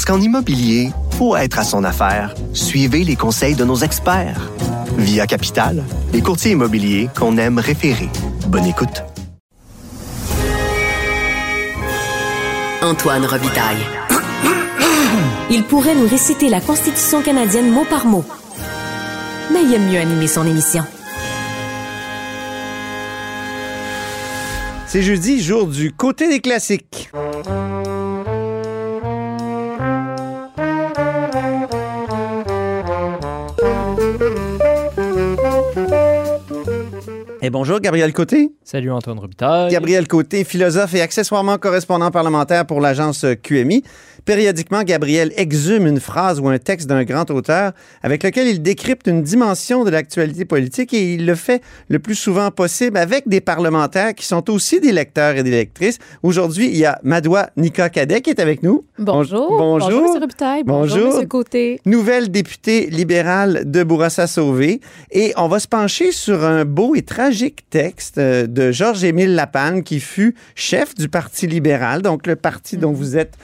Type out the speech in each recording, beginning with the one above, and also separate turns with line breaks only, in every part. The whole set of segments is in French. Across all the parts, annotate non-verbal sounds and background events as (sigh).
Parce qu'en immobilier, pour être à son affaire, suivez les conseils de nos experts. Via Capital, les courtiers immobiliers qu'on aime référer. Bonne écoute.
Antoine Robitaille.
Il pourrait nous réciter la Constitution canadienne mot par mot. Mais il aime mieux animer son émission.
C'est jeudi, jour du côté des classiques. Et bonjour, Gabriel Côté.
Salut Antoine Robitaille.
Gabriel Côté, philosophe et accessoirement correspondant parlementaire pour l'agence QMI. Périodiquement, Gabriel exhume une phrase ou un texte d'un grand auteur avec lequel il décrypte une dimension de l'actualité politique et il le fait le plus souvent possible avec des parlementaires qui sont aussi des lecteurs et des lectrices. Aujourd'hui, il y a Madoua Nika Cadet qui est avec nous.
Bonjour.
Bonjour.
Bonjour, M.
Bonjour.
M. Côté.
Nouvelle députée libérale de Bourassa-Sauvé. Et on va se pencher sur un beau et tragique texte euh, de Georges-Émile Lapalme qui fut chef du Parti libéral, donc le parti dont vous êtes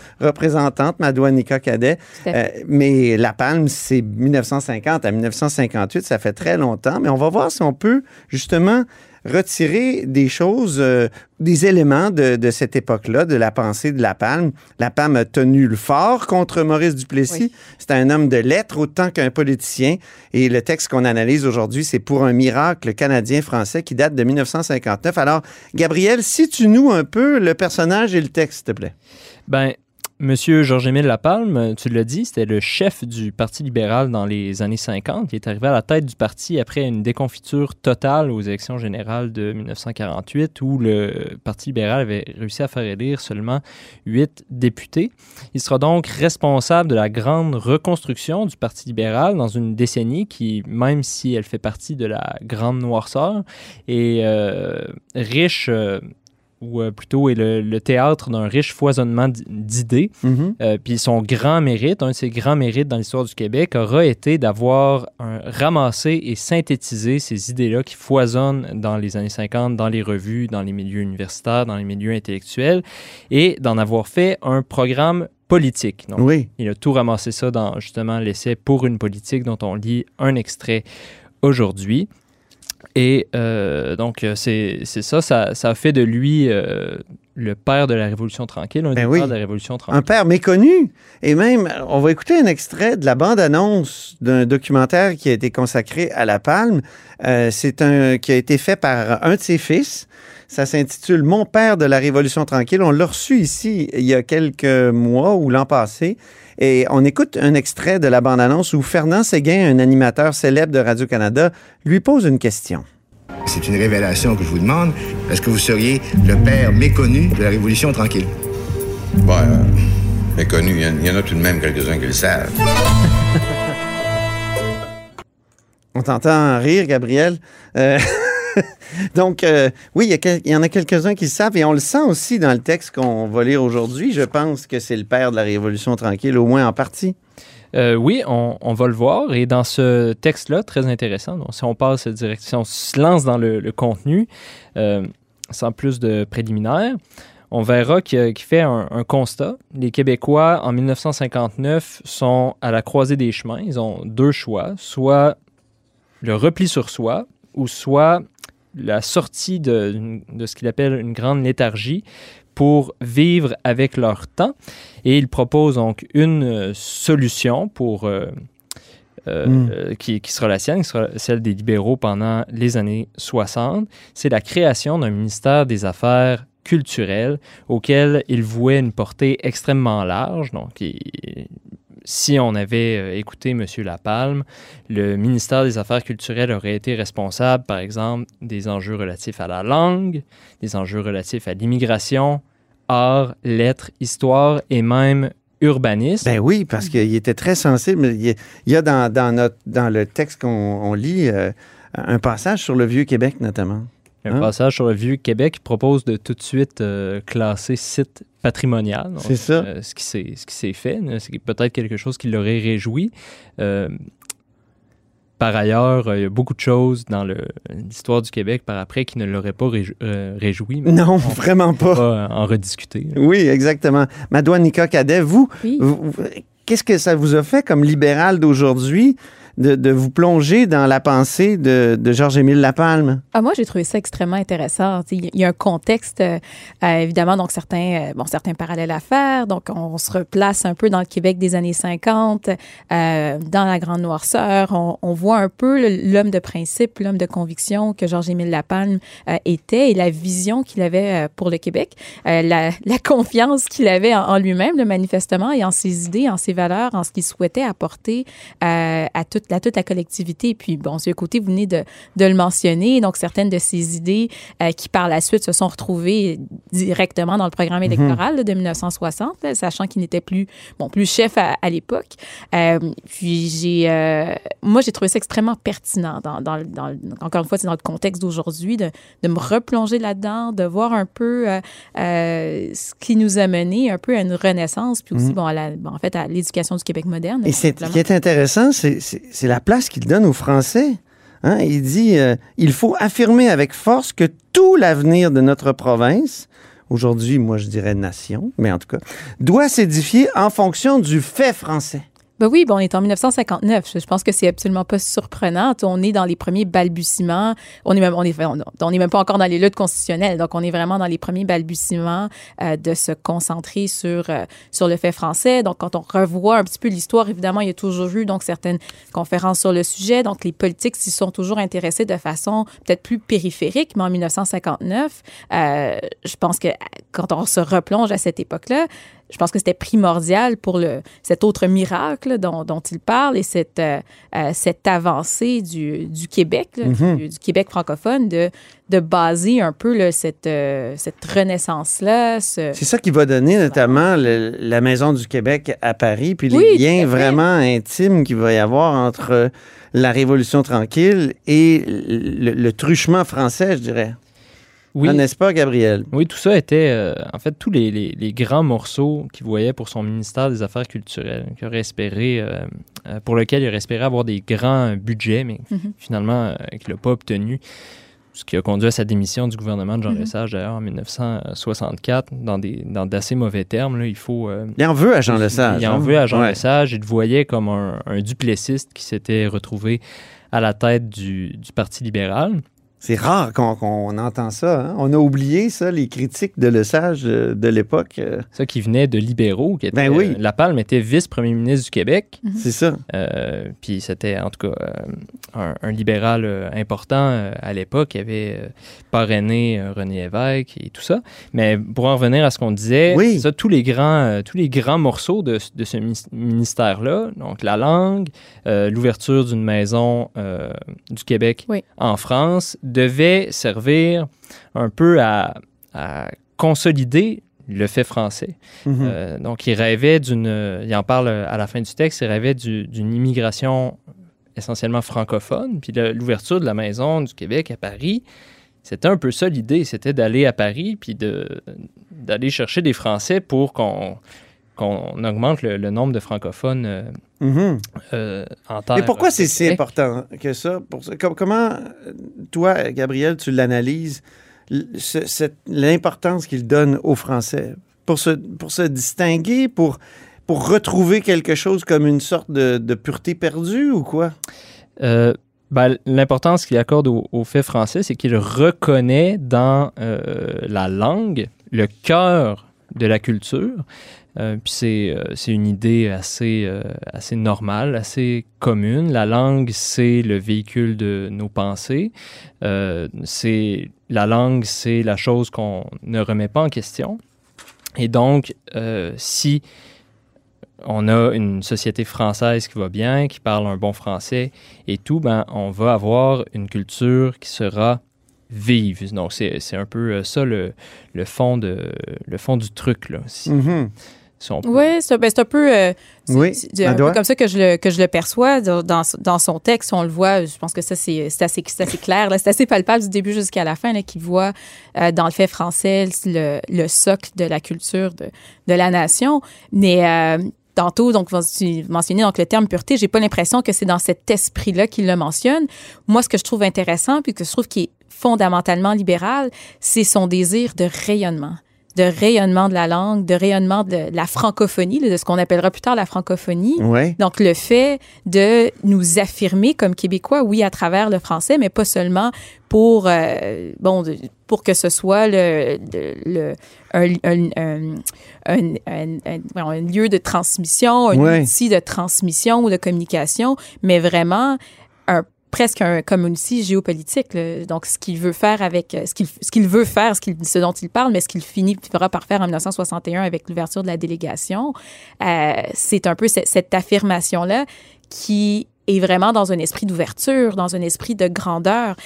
représentante, Madouanika Cadet. Euh, mais Lapalme, c'est 1950 à 1958, ça fait très longtemps. Mais on va voir si on peut justement retirer des choses, euh, des éléments de, de cette époque-là, de la pensée de Lapalme. Lapalme a tenu le fort contre Maurice Duplessis.
Oui.
C'est un homme de lettres autant qu'un politicien. Et le texte qu'on analyse aujourd'hui, c'est pour un miracle canadien-français qui date de 1959. Alors, Gabriel, si tu nous un peu le personnage et le texte, s'il te plaît.
Ben, Monsieur Georges-Émile Lapalme, tu l'as dit, c'était le chef du Parti libéral dans les années 50. Il est arrivé à la tête du parti après une déconfiture totale aux élections générales de 1948 où le Parti libéral avait réussi à faire élire seulement huit députés. Il sera donc responsable de la grande reconstruction du Parti libéral dans une décennie qui, même si elle fait partie de la grande noirceur, est euh, riche... euh, ou euh, plutôt est le, le théâtre d'un riche foisonnement d'idées. Euh, puis son grand mérite, un de ses grands mérites dans l'histoire du Québec, aura été d'avoir ramassé et synthétisé ces idées-là qui foisonnent dans les années 50, dans les revues, dans les milieux universitaires, dans les milieux intellectuels, et d'en avoir fait un programme politique. Donc,
Oui.
il a tout ramassé ça dans justement l'essai Pour une politique dont on lit un extrait aujourd'hui. Et euh, donc, euh, c'est c'est ça, ça, ça a fait de lui euh, le père de la Révolution tranquille, un
Ben
des
oui.
pères de la Révolution tranquille.
Un père méconnu. Et même, on va écouter un extrait de la bande-annonce d'un documentaire qui a été consacré à La Palme. Euh, c'est un qui a été fait par un de ses fils. Ça s'intitule Mon père de la Révolution tranquille. On l'a reçu ici il y a quelques mois ou l'an passé. Et on écoute un extrait de la bande-annonce où Fernand Séguin, un animateur célèbre de Radio-Canada, lui pose une question.
C'est une révélation que je vous demande. Est-ce que vous seriez le père méconnu de la Révolution tranquille?
Bon, euh, méconnu, il y en- il y, en a tout de même quelques-uns qui le savent. (laughs)
On t'entend rire, Gabriel. Euh, (laughs) Donc, euh, oui, il y, en a quelques-uns qui le savent et on le sent aussi dans le texte qu'on va lire aujourd'hui. Je pense que c'est le père de la Révolution tranquille, au moins en partie.
Euh, oui, on, va le voir. Et dans ce texte-là, très intéressant, donc, si on passe direction, on se lance dans le, contenu, euh, sans plus de préliminaires, on verra qu'il fait un constat. Les Québécois, en 1959, sont à la croisée des chemins. Ils ont deux choix, soit le repli sur soi, ou soit la sortie de, de ce qu'il appelle une grande léthargie pour vivre avec leur temps. Et il propose donc une euh, solution pour, euh, euh,
Mm.
euh, qui, qui sera la sienne, qui sera celle des libéraux pendant les années 60. C'est la création d'un ministère des Affaires culturelles auquel il vouait une portée extrêmement large. Donc, il- si on avait euh, écouté M. Lapalme, le ministère des Affaires culturelles aurait été responsable, par exemple, des enjeux relatifs à la langue, des enjeux relatifs à l'immigration, art, lettres, histoire et même urbaniste.
Ben oui, parce qu'il était très sensible. Il y a, dans, dans notre, dans le texte qu'on on lit euh, un passage sur le Vieux-Québec, notamment.
Un
Hein?
passage sur le vieux Québec qui propose de tout de suite euh, classer site patrimonial.
C'est ça.
euh, ce qui s'est ce qui s'est fait, c'est peut-être quelque chose qui l'aurait réjoui. Euh, par ailleurs, euh, il y a beaucoup de choses dans l'histoire du Québec par après qui ne l'auraient pas réjou- euh, réjoui. mais
Non,
on (laughs)
vraiment
va
pas.
pas en rediscuter. là.
Oui, exactement. Madouane Nika Cadet, vous,
Oui.
vous- vous- qu'est-ce que ça vous a fait comme libéral d'aujourd'hui? De, vous plonger dans la pensée de, de Georges-Émile Lapalme?
Ah, moi, j'ai trouvé ça extrêmement intéressant. Il y a un contexte, euh, euh, évidemment, donc certains, euh, bon, certains parallèles à faire. Donc, on se replace un peu dans le Québec des années 50, euh, dans la Grande Noirceur. On, voit un peu l'homme de principe, l'homme de conviction que Georges-Émile Lapalme était et la vision qu'il avait pour le Québec, la, confiance qu'il avait en, lui-même, manifestement, et en ses idées, en ses valeurs, en ce qu'il souhaitait apporter à, toute, à toute la collectivité. Et puis, bon, ce côté, vous venez de, de le mentionner. Donc, certaines de ces idées euh, qui, par la suite, se sont retrouvées directement dans le programme électoral là, de 1960, là, sachant qu'il n'était plus, bon, plus chef à, à l'époque. Euh, puis, j'ai, euh, moi, j'ai trouvé ça extrêmement pertinent, dans, dans, dans, encore une fois, c'est dans le contexte d'aujourd'hui, de, de me replonger là-dedans, de voir un peu euh, euh, ce qui nous a mené un peu à une renaissance, puis aussi, bon, à la, bon, en fait, à l'éducation du Québec moderne.
Et ce qui est intéressant, c'est, c'est- la place qu'il donne aux Français. Hein? Il dit euh, il faut affirmer avec force que tout l'avenir de notre province, aujourd'hui, moi je dirais nation, mais en tout cas, doit s'édifier en fonction du fait français.
Ben oui, bon, on est en 1959. Je pense que c'est absolument pas surprenant. On est dans les premiers balbutiements. On est même, on est, on est même pas encore dans les luttes constitutionnelles. Donc, on est vraiment dans les premiers balbutiements euh, de se concentrer sur euh, sur le fait français. Donc, quand on revoit un petit peu l'histoire, évidemment, il y a toujours eu donc certaines conférences sur le sujet. Donc, les politiques s'y sont toujours intéressés de façon peut-être plus périphérique. Mais en 1959, euh, je pense que quand on se replonge à cette époque-là, je pense que c'était primordial pour le, cet autre miracle dont, dont il parle et cette, euh, euh, cette avancée du, du Québec, là,
Mhm.
du, du Québec francophone, de, de baser un peu là, cette, euh, cette renaissance-là. ce-
C'est ça qui va donner notamment le- la Maison du Québec à Paris, puis les
Oui,
liens vraiment intimes qu'il va y avoir entre la Révolution tranquille et le, le truchement français, je dirais.
Oui,
Ah, N'est-ce pas, Gabriel?
oui, tout ça était, euh, en fait, tous les, les- les grands morceaux qu'il voyait pour son ministère des Affaires culturelles, qu'il aurait espéré, euh, euh, pour lequel il aurait espéré avoir des grands budgets, mais
Mhm.
finalement, euh, qu'il n'a pas obtenu. Ce qui a conduit à sa démission du gouvernement de Jean
Mhm.
Lesage, d'ailleurs, en 1964, dans des dans d'assez mauvais termes. Là, il faut. euh,
Il en veut à Jean Lesage.
Il en
hein?
veut à Jean
Ouais.
Lesage. Il le voyait comme un, un duplessiste qui s'était retrouvé à la tête du, du Parti libéral.
C'est rare qu'on entend ça. hein. On a oublié ça, les critiques de Lesage euh, de l'époque. euh,
Ça qui venait de libéraux. Qui était,
Ben oui.
euh, La Palme était vice-premier ministre du Québec.
C'est ça.
Euh, puis c'était en tout cas euh, un, un libéral euh, important euh, à l'époque qui avait euh, parrainé euh, René Lévesque et tout ça. Mais pour en revenir à ce qu'on disait,
Oui.
ça, tous les grands, euh, tous les grands morceaux de, de ce ministère-là, donc la langue, euh, l'ouverture d'une maison euh, du Québec
Oui.
en France, devaient servir un peu à, à consolider le fait français.
Mhm.
Euh, donc, il rêvait d'une. Il en parle à la fin du texte, il rêvait du- d'une immigration essentiellement francophone. Puis l'ouverture de la maison du Québec à Paris, c'était un peu ça l'idée. C'était d'aller à Paris puis de- d'aller chercher des Français pour qu'on qu'on augmente le, le nombre de francophones euh, euh, en terre.
Mais pourquoi c'est si important que ça? Pour ça? Com- comment, toi, Gabriel, tu l'analyses, l'importance qu'il donne aux Français? Pour se, pour se distinguer, pour, pour retrouver quelque chose comme une sorte de, de pureté perdue ou quoi?
Euh, ben, L'importance qu'il accorde au, au fait français, c'est qu'il reconnaît dans euh, la langue le cœur de la culture. Euh, puis c'est euh, c'est une idée assez, euh, assez normale, assez commune. La langue, c'est le véhicule de nos pensées. La langue, c'est la chose qu'on ne remet pas en question. Et donc, si on a une société française qui va bien, qui parle un bon français et tout, ben, on va avoir une culture qui sera vive. Donc, c'est c'est un peu ça le, le, fond, de, le fond du truc. Là.
Mhm.
Si on peut.
Oui, c'est ben, c'est un peu, euh, c'est-
Oui,
c'est un peu
Madoua?
comme ça que je le, que je le perçois dans, dans, son texte. On le voit, je pense que ça, c'est c'est assez, c'est assez clair. là. C'est assez palpable du début jusqu'à la fin, là, qu'il voit euh, dans le fait français le, le socle de la culture de, de la nation. Mais euh, tantôt, donc, vous tu mentionnez donc, le terme pureté. J'ai pas l'impression que c'est dans cet esprit-là qu'il le mentionne. Moi, ce que je trouve intéressant, puis que je trouve qui est fondamentalement libéral, c'est son désir de rayonnement de rayonnement de la langue, de rayonnement de la francophonie, de ce qu'on appellera plus tard la francophonie.
Oui.
Donc, le fait de nous affirmer comme Québécois, oui, à travers le français, mais pas seulement pour, euh, bon, pour que ce soit le, le, le- un, un- un- un- lieu de transmission, un
Ouais.
outil de transmission ou de communication, mais vraiment presque un, comme un outil géopolitique. là. Donc, ce qu'il veut faire avec ce qu'il ce qu'il veut faire, ce, qu'il- ce dont il parle, mais ce qu'il finira par faire en 1961 avec l'ouverture de la délégation, euh, c'est un peu ce- cette affirmation-là qui est vraiment dans un esprit d'ouverture, dans un esprit de grandeur.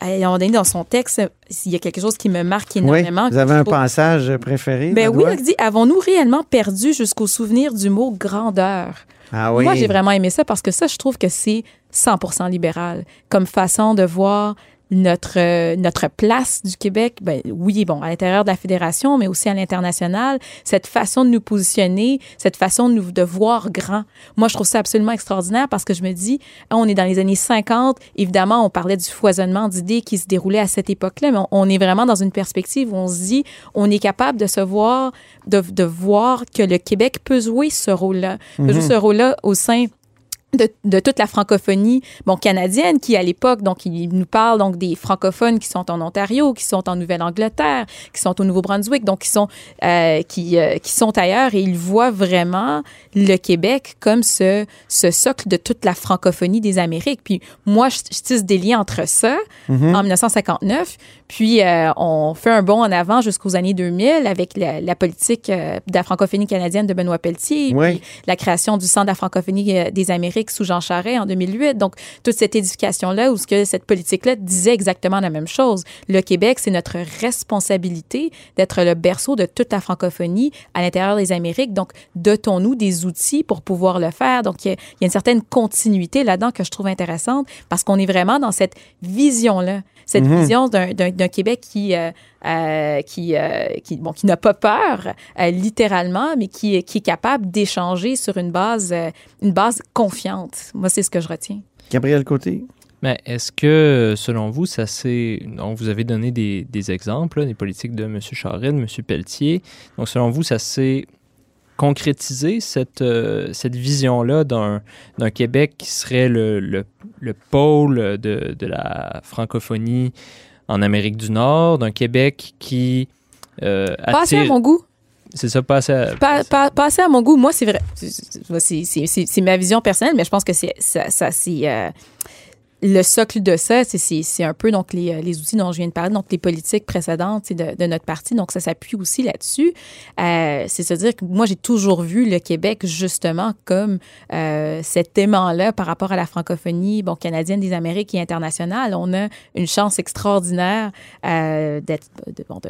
À un dans son texte, il y a quelque chose qui me marque
Oui.
énormément.
Vous avez un passage préféré?
ben oui, il dit Avons-nous réellement perdu jusqu'au souvenir du mot grandeur
Ah oui.
Moi, j'ai vraiment aimé ça parce que ça, je trouve que c'est 100% libéral comme façon de voir notre, euh, notre place du Québec. Ben, oui, bon, à l'intérieur de la fédération, mais aussi à l'international. Cette façon de nous positionner, cette façon de nous de voir grand. Moi, je trouve ça absolument extraordinaire parce que je me dis, ah, on est dans les années 50. Évidemment, on parlait du foisonnement d'idées qui se déroulait à cette époque-là, mais on, on est vraiment dans une perspective où on se dit, on est capable de se voir, de, de voir que le Québec peut jouer ce rôle-là, peut jouer ce rôle-là au sein de, de toute la francophonie bon canadienne qui à l'époque donc il nous parle donc des francophones qui sont en Ontario qui sont en Nouvelle-Angleterre qui sont au Nouveau-Brunswick donc qui sont euh, qui euh, qui sont ailleurs. Et il voit vraiment le Québec comme ce ce socle de toute la francophonie des Amériques. Puis moi je, je tisse des liens entre ça en 1959 puis euh, on fait un bond en avant jusqu'aux années 2000 avec la, la politique euh, de la francophonie canadienne de Benoît Pelletier
Oui.
puis la création du Centre de la francophonie euh, des Amériques sous Jean Charest en 2008. Donc, toute cette édification-là, où ce que cette politique-là disait exactement la même chose. Le Québec, c'est notre responsabilité d'être le berceau de toute la francophonie à l'intérieur des Amériques. Donc, dotons-nous des outils pour pouvoir le faire. Donc, il y, y a une certaine continuité là-dedans que je trouve intéressante parce qu'on est vraiment dans cette vision-là, cette vision d'un- Québec qui, euh, euh, qui, euh, qui, bon, qui n'a pas peur, euh, littéralement, mais qui, est- qui est capable d'échanger sur une base, euh, une base confiante. Moi, c'est ce que je retiens.
Gabriel Côté.
Mais est-ce que, selon vous, ça s'est. Donc, vous avez donné des, des exemples, là, des politiques de M. Charest, de M. Pelletier. Donc, selon vous, ça s'est concrétisé, cette, euh, cette vision-là d'un d'un Québec qui serait le, le, le pôle de, de la francophonie en Amérique du Nord, d'un Québec qui. Euh,
Pas assez à mon goût.
C'est ça, pas assez à-
Pas, pas, pas assez à mon goût. Moi, c'est vrai. C'est- c'est- C'est c'est- c'est ma vision personnelle, mais je pense que c'est ça, ça c'est euh, le socle de ça. c'est- un peu donc les, euh, les outils dont je viens de parler, donc les politiques précédentes de, de notre parti. Donc ça s'appuie aussi là-dessus. Euh, c'est se dire que moi j'ai toujours vu le Québec justement comme euh, cet aimant-là par rapport à la francophonie bon canadienne des Amériques et internationale. On a une chance extraordinaire euh, d'être de, bon,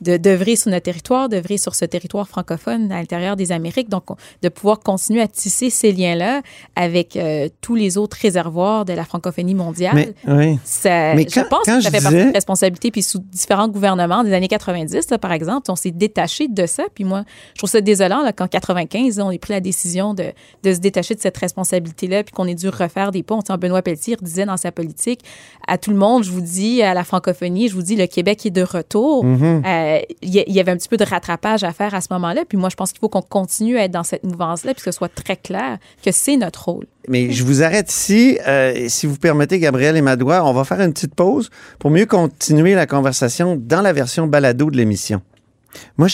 de, de sur notre territoire, d'œuvrer sur ce territoire francophone à l'intérieur des Amériques. Donc, on- de pouvoir continuer à tisser ces liens-là avec euh, tous les autres réservoirs de la francophonie mondiale.
Mais, oui.
Ça,
Mais
je pense
quand
que ça fait partie de responsabilité. Puis sous différents gouvernements des années 90, là, par exemple, on s'est détaché de ça. Puis moi, je trouve ça désolant là, qu'en 95, là, on ait pris la décision de, de se détacher de cette responsabilité-là, puis qu'on ait dû refaire des ponts. Benoît Pelletier disait dans sa politique à tout le monde, je vous dis, à la francophonie, je vous dis, le Québec est de retour.
Mhm.
Euh, Il y, y avait un petit peu de rattrapage à faire à ce moment-là. Puis moi, je pense qu'il faut qu'on continue à être dans cette mouvance-là, puis que ce soit très clair que c'est notre rôle.
Mais je vous arrête ici. Euh, si vous permettez, Gabriel et Madoua, on va faire une petite pause pour mieux continuer la conversation dans la version balado de l'émission. Moi,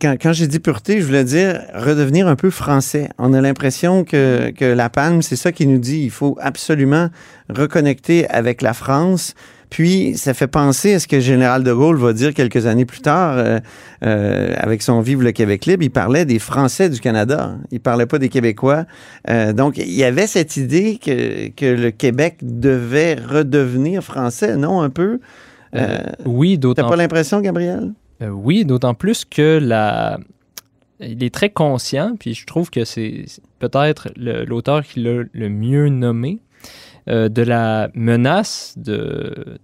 quand, quand j'ai dit pureté, je voulais dire redevenir un peu français. On a l'impression que, que La Palme, c'est ça qui nous dit. Il faut absolument reconnecter avec la France. Puis, ça fait penser à ce que le général de Gaulle va dire quelques années plus tard, euh, euh, avec son Vive le Québec libre. Il parlait des Français du Canada. Il parlait pas des Québécois. Euh, donc, il y avait cette idée que, que le Québec devait redevenir français, non, un peu?
Oui,
T'as
d'autant
pas l'impression, Gabriel?
Oui, d'autant plus que la, il est très conscient, puis je trouve que c'est peut-être l'auteur qui l'a le mieux nommé, euh, de la menace de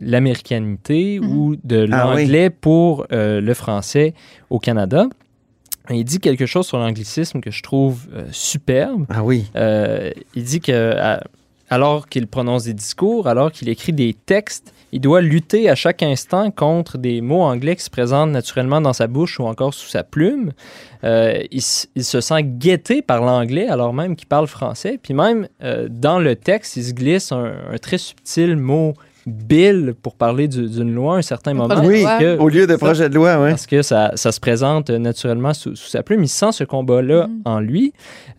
l'américanité
Mhm.
ou de
Ah oui.
l'anglais pour euh, le français au Canada. Il dit quelque chose sur l'anglicisme que je trouve euh, superbe.
Ah oui.
Euh, il dit que à- alors qu'il prononce des discours, alors qu'il écrit des textes, il doit lutter à chaque instant contre des mots anglais qui se présentent naturellement dans sa bouche ou encore sous sa plume. Euh, il, se sent guetté par l'anglais alors même qu'il parle français. Puis même euh, dans le texte, il se glisse un, un très subtil mot bill pour parler du- d'une loi à un certain moment.
Oui,
que-
Au lieu de projet de loi, ouais.
parce que ça, ça se présente naturellement sous, sous sa plume. Il sent ce combat-là
Mhm.
en lui.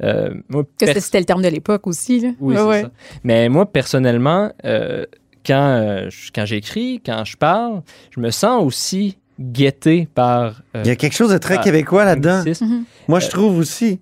Euh, moi,
Que c'était le terme de l'époque aussi. Là.
oui,
Ouais,
c'est
ouais.
ça. Mais moi, personnellement, euh, quand, euh, quand j'écris, quand je parle, je me sens aussi guetté par. euh,
Il y a quelque chose de très québécois là-dedans.
Mhm.
Moi, je trouve aussi.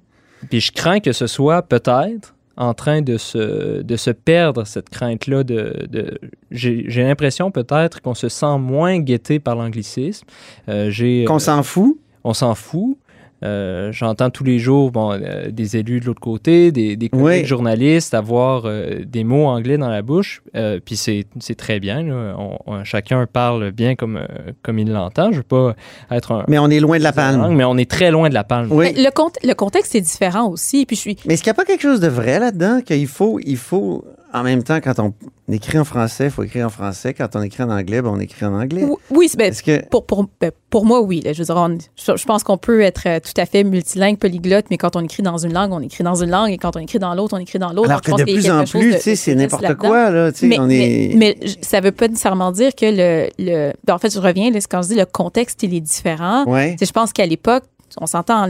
Puis je crains que ce soit peut-être en train de se, de se perdre, cette crainte-là. De, de- J'ai j'ai l'impression peut-être qu'on se sent moins guetté par l'anglicisme. Euh, j'ai,
Qu'on
euh,
s'en fout.
on s'en fout. Euh, J'entends tous les jours bon, euh, des élus de l'autre côté, des, des collègues
Oui.
journalistes avoir euh, des mots anglais dans la bouche. Euh, Puis c'est c'est très bien. là. On- on- chacun parle bien comme, comme il l'entend. Je veux pas être un.
Mais on est loin de la palme.
Mais on est très loin de la palme.
Oui.
Le, le contexte est différent aussi. Puis je suis.
Mais est-ce qu'il n'y a pas quelque chose de vrai là-dedans qu'il faut, il faut, en même temps, quand on écrit en français, il faut écrire en français. Quand on écrit en anglais, ben, on écrit en anglais.
Oui, ben,
que.
pour, pour, ben, pour moi, oui. là. je, veux dire, on- je, je pense qu'on peut être euh, tout à fait multilingue, polyglotte, mais quand on écrit dans une langue, on écrit dans une langue, et quand on écrit dans l'autre, on écrit dans l'autre.
Alors que de plus en plus, c'est n'importe quoi, là.
Mais,
on
mais-
est.
mais j- ça veut pas nécessairement dire que le. le ben, en fait, je reviens, là, quand je dis le contexte, il est différent.
Ouais.
Je pense qu'à l'époque, on s'entend,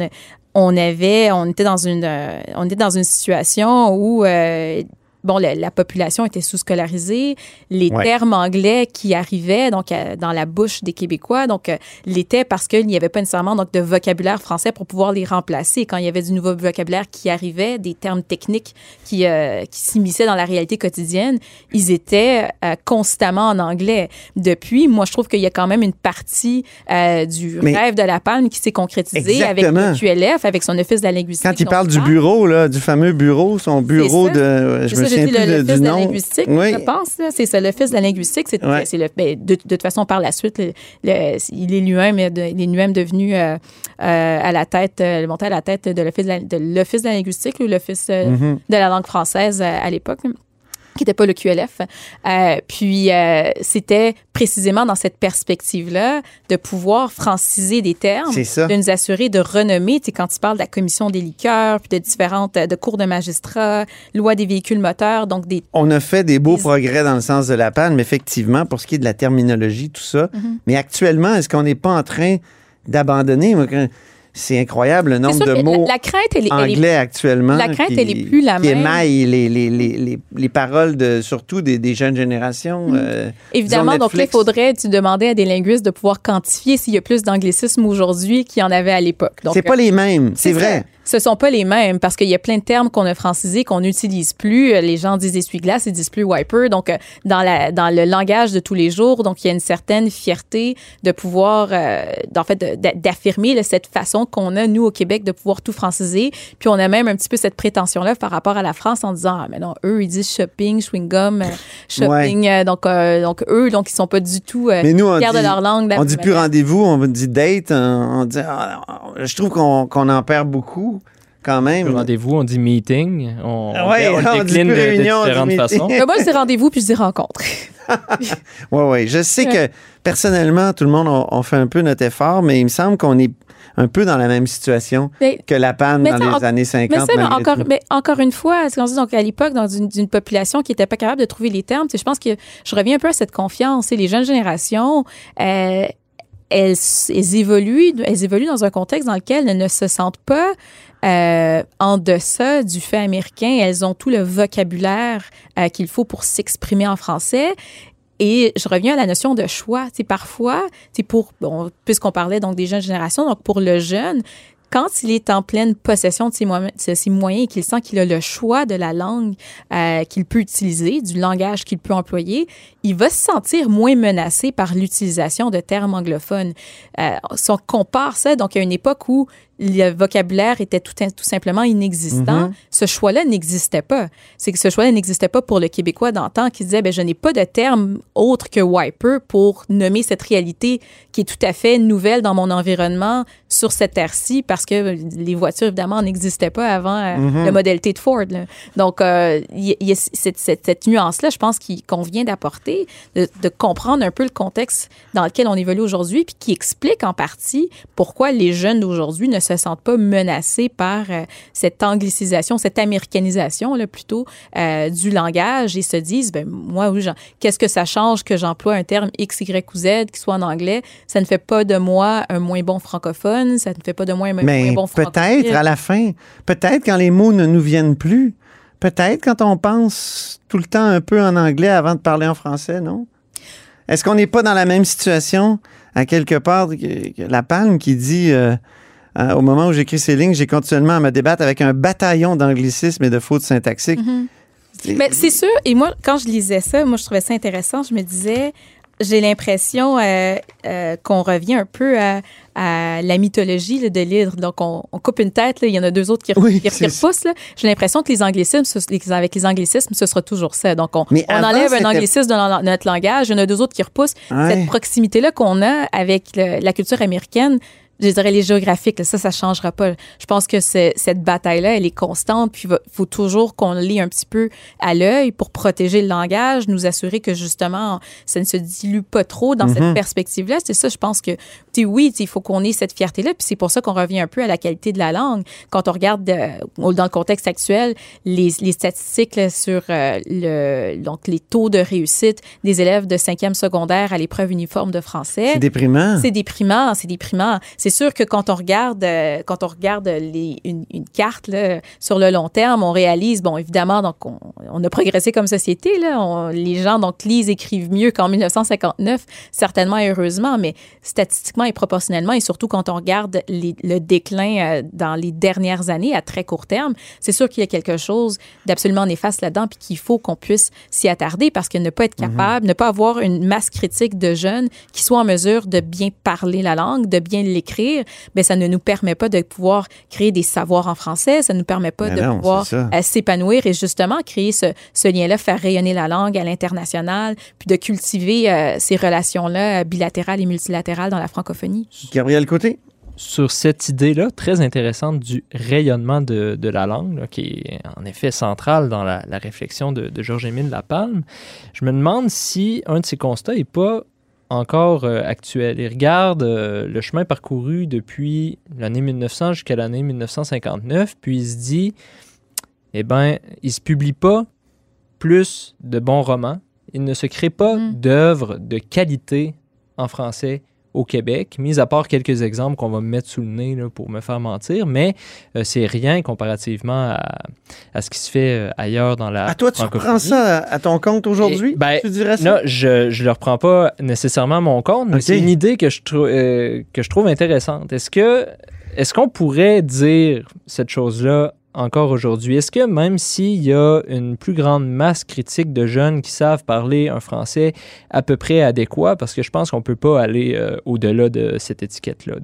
on avait, on était dans une, euh, on était dans une situation où, euh, bon, la, la population était sous-scolarisée, les
Ouais.
termes anglais qui arrivaient donc euh, dans la bouche des Québécois, donc euh, l'étaient parce qu'il n'y avait pas nécessairement donc de vocabulaire français pour pouvoir les remplacer. Quand il y avait du nouveau vocabulaire qui arrivait, des termes techniques qui, euh, qui s'immisçaient dans la réalité quotidienne, ils étaient euh, constamment en anglais. Depuis, moi, je trouve qu'il y a quand même une partie euh, du
Mais-
rêve de la palme qui s'est concrétisée avec le QLF, avec son office de la linguistique.
Quand il parle du bureau, là, du fameux bureau, son bureau de. Je me
j'ai dit le-
du
de la linguistique,
Oui.
je pense. C'est ça, l'office de la linguistique. C'est
Ouais.
le, ben, de, de toute façon, par la suite, le- le- il est lui-même devenu euh, euh, à la tête, euh, monté à la tête de l'office de la, de la linguistique ou l'office euh,
Mhm.
de la langue française euh, à l'époque. Qui n'était pas le QLF. Euh, puis, euh, c'était précisément dans cette perspective-là de pouvoir franciser des termes, de nous assurer de renommée. Tu sais, quand tu parles de la commission des liqueurs, puis de différentes, euh, de cours de magistrats, loi des véhicules moteurs, donc des
On a fait des beaux
Des-
progrès dans le sens de la palme, effectivement, pour ce qui est de la terminologie, tout ça.
Mhm.
Mais actuellement, est-ce qu'on n'est pas en train d'abandonner? C'est incroyable le nombre
sûr
de mots
la, la crainte, elle, est- elle est
anglais actuellement.
la crainte,
qui,
elle est plus la
qui
même.
les, les, les, les, les paroles, de, surtout des, des jeunes générations.
Mhm.
euh,
Évidemment, donc là, il faudrait, tu demandais à des linguistes de pouvoir quantifier s'il y a plus d'anglicisme aujourd'hui qu'il y en avait à l'époque. Donc,
C'est pas les mêmes, c'est
ça. Ce sont pas les mêmes parce qu'il y a plein de termes qu'on a francisés qu'on n'utilise plus. Euh, Les gens disent essuie-glace, ils disent plus wiper. Donc, euh, dans, la, dans le langage de tous les jours, donc il y a une certaine fierté de pouvoir, euh, en fait, d'affirmer là, cette façon qu'on a, nous, au Québec, de pouvoir tout franciser. Puis on a même un petit peu cette prétention-là par rapport à la France en disant, ah, mais non, eux, ils disent shopping, chewing-gum, euh, shopping. donc, euh, donc, eux, donc, ils sont pas du tout euh,
Mais nous, on
fiers
dit,
de leur langue. de
on dit plus rendez-vous, on dit date. On, on dit, ah, je trouve qu'on qu'on en perd beaucoup quand même.
Rendez-vous, on dit meeting. On,
Ah ouais,
on, décline de, de
réunion, on dit
différentes façons.
Mais moi, je dis rendez-vous puis je dis rencontre? (laughs)
Oui, oui. Je sais que personnellement, tout le monde, on, on fait un peu notre effort, mais il me semble qu'on est un peu dans la même situation
Mais-
que la panne dans les
en-
années 50.
Mais ça, mais encore,
tout.
mais encore une fois, c'est qu'on dit donc à l'époque, dans une, d'une population qui n'était pas capable de trouver les termes, je pense que je reviens un peu à cette confiance. Les jeunes générations, euh, elles, elles évoluent, elles évoluent dans un contexte dans lequel elles ne se sentent pas euh, en deçà du fait américain. Elles ont tout le vocabulaire euh, qu'il faut pour s'exprimer en français. Et je reviens à la notion de choix. Sais, parfois, c'est pour, bon, puisqu'on parlait donc des jeunes générations, donc pour le jeune, quand il est en pleine possession de ses, moyens, de ses moyens et qu'il sent qu'il a le choix de la langue euh, qu'il peut utiliser, du langage qu'il peut employer, il va se sentir moins menacé par l'utilisation de termes anglophones. Euh, si on compare ça, donc à une époque où le vocabulaire était tout, tout simplement inexistant.
Mhm.
Ce choix-là n'existait pas. C'est que ce choix-là n'existait pas pour le Québécois d'antan qui disait, ben, je n'ai pas de terme autre que wiper pour nommer cette réalité qui est tout à fait nouvelle dans mon environnement sur cette terre-ci parce que les voitures, évidemment, n'existaient pas avant euh,
Mhm.
le modèle T de Ford. là. Donc, euh, il y, a cette, cette- cette nuance-là, je pense, qu'il- qu'on vient d'apporter, de, de comprendre un peu le contexte dans lequel on évolue aujourd'hui, puis qui explique en partie pourquoi les jeunes d'aujourd'hui ne se sentent pas menacés par euh, cette anglicisation, cette américanisation, là, plutôt, euh, du langage et se disent, ben, moi, oui, qu'est-ce que ça change que j'emploie un terme X, Y ou Z qui soit en anglais? Ça ne fait pas de moi un moins bon francophone, ça ne fait pas de moi un moins bon
peut-être
francophile.
à la fin, peut-être quand les mots ne nous viennent plus, peut-être quand on pense tout le temps un peu en anglais avant de parler en français, non? Est-ce qu'on n'est pas dans la même situation à quelque part que, que La Palme qui dit euh, euh, au moment où j'écris ces lignes, j'ai continuellement à me débattre avec un bataillon d'anglicisme et de fautes syntaxiques.
Mhm.
C'est-
Mais c'est sûr, et moi, quand je lisais ça, moi, je trouvais ça intéressant. Je me disais, j'ai l'impression euh, euh, qu'on revient un peu à, à la mythologie là, de l'hydre. Donc, on, on coupe une tête, là, il y en a deux autres qui,
Oui,
qui- qui
c'est
repoussent. J'ai l'impression que les anglicismes, les- avec les anglicismes, ce sera toujours ça. Donc, on,
Mais
on
avant,
enlève un anglicisme de notre langage, il y en a deux autres qui repoussent.
Ouais.
Cette proximité-là qu'on a avec le- la culture américaine, je dirais les géographiques, là, ça, ça changera pas. Je pense que cette bataille-là, elle est constante, puis il faut toujours qu'on lit un petit peu à l'œil pour protéger le langage, nous assurer que justement, ça ne se dilue pas trop dans cette perspective-là. C'est ça, je pense que, tu oui, il faut qu'on ait cette fierté-là, puis c'est pour ça qu'on revient un peu à la qualité de la langue. Quand on regarde euh, dans le contexte actuel, les, les statistiques là, sur euh, le, donc les taux de réussite des élèves de cinquième secondaire à l'épreuve uniforme de français.
C'est déprimant.
C'est déprimant, c'est déprimant. C'est sûr que quand on regarde, euh, quand on regarde les, une, une carte là, sur le long terme, on réalise, bon, évidemment, donc on, on a progressé comme société. Là, On- les gens donc lisent, écrivent mieux qu'en 1959, certainement et heureusement, mais statistiquement et proportionnellement, et surtout quand on regarde les- le déclin euh, dans les dernières années à très court terme, c'est sûr qu'il y a quelque chose d'absolument néfaste là-dedans, puis qu'il faut qu'on puisse s'y attarder parce que ne pas être capable, ne pas avoir une masse critique de jeunes qui soient en mesure de bien parler la langue, de bien l'écrire, ben ça ne nous permet pas de pouvoir créer des savoirs en français, ça ne nous permet pas de
non,
pouvoir euh, s'épanouir et justement créer ce, ce lien-là, faire rayonner la langue à l'international, puis de cultiver euh, ces relations-là euh, bilatérales et multilatérales dans la francophonie.
Gabriel Côté?
sur cette idée-là très intéressante du rayonnement de, de la langue, là, qui est en effet centrale dans la, la réflexion de, de Georges-Émile Lapalme, je me demande si un de ces constats n'est pas encore euh, actuel. Il regarde euh, le chemin parcouru depuis l'année 1900 jusqu'à l'année 1959, puis il se dit, eh bien, il se publie pas plus de bons romans, il ne se crée pas
Mm.
d'œuvres de qualité en français au Québec, mis à part quelques exemples qu'on va me mettre sous le nez là, pour me faire mentir, mais euh, c'est rien comparativement à, à ce qui se fait euh, ailleurs dans la
À toi, tu reprends ça à, ton compte aujourd'hui?
Ben,
tu dirais ça?
Non, je ne le reprends pas nécessairement à mon compte, mais c'est une idée que je, euh, que je trouve intéressante. Est-ce que est-ce qu'on pourrait dire cette chose-là encore aujourd'hui? Est-ce que même s'il y a une plus grande masse critique de jeunes qui savent parler un français à peu près adéquat, parce que je pense qu'on ne peut pas aller euh, au-delà de cette étiquette-là,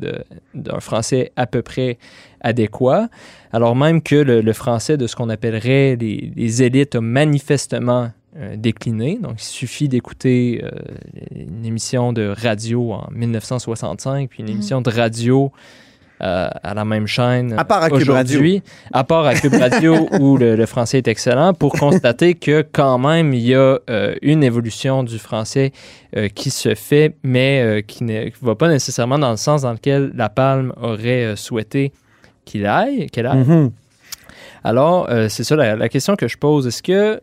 d'un français à peu près adéquat, alors même que le, le français de ce qu'on appellerait les, les élites a manifestement euh, décliné. Donc, il suffit d'écouter euh, une émission de radio en 1965, puis une
Mhm.
émission de radio euh, à la même chaîne
À part à Cube
aujourd'hui, à part à Cube Radio (laughs) où le, le français est excellent, pour constater que quand même il y a euh, une évolution du français euh, qui se fait, mais euh, qui ne qui va pas nécessairement dans le sens dans lequel la Palme aurait euh, souhaité qu'il aille, qu'elle aille.
Mhm.
Alors, euh, c'est ça la, la question que je pose. Est-ce que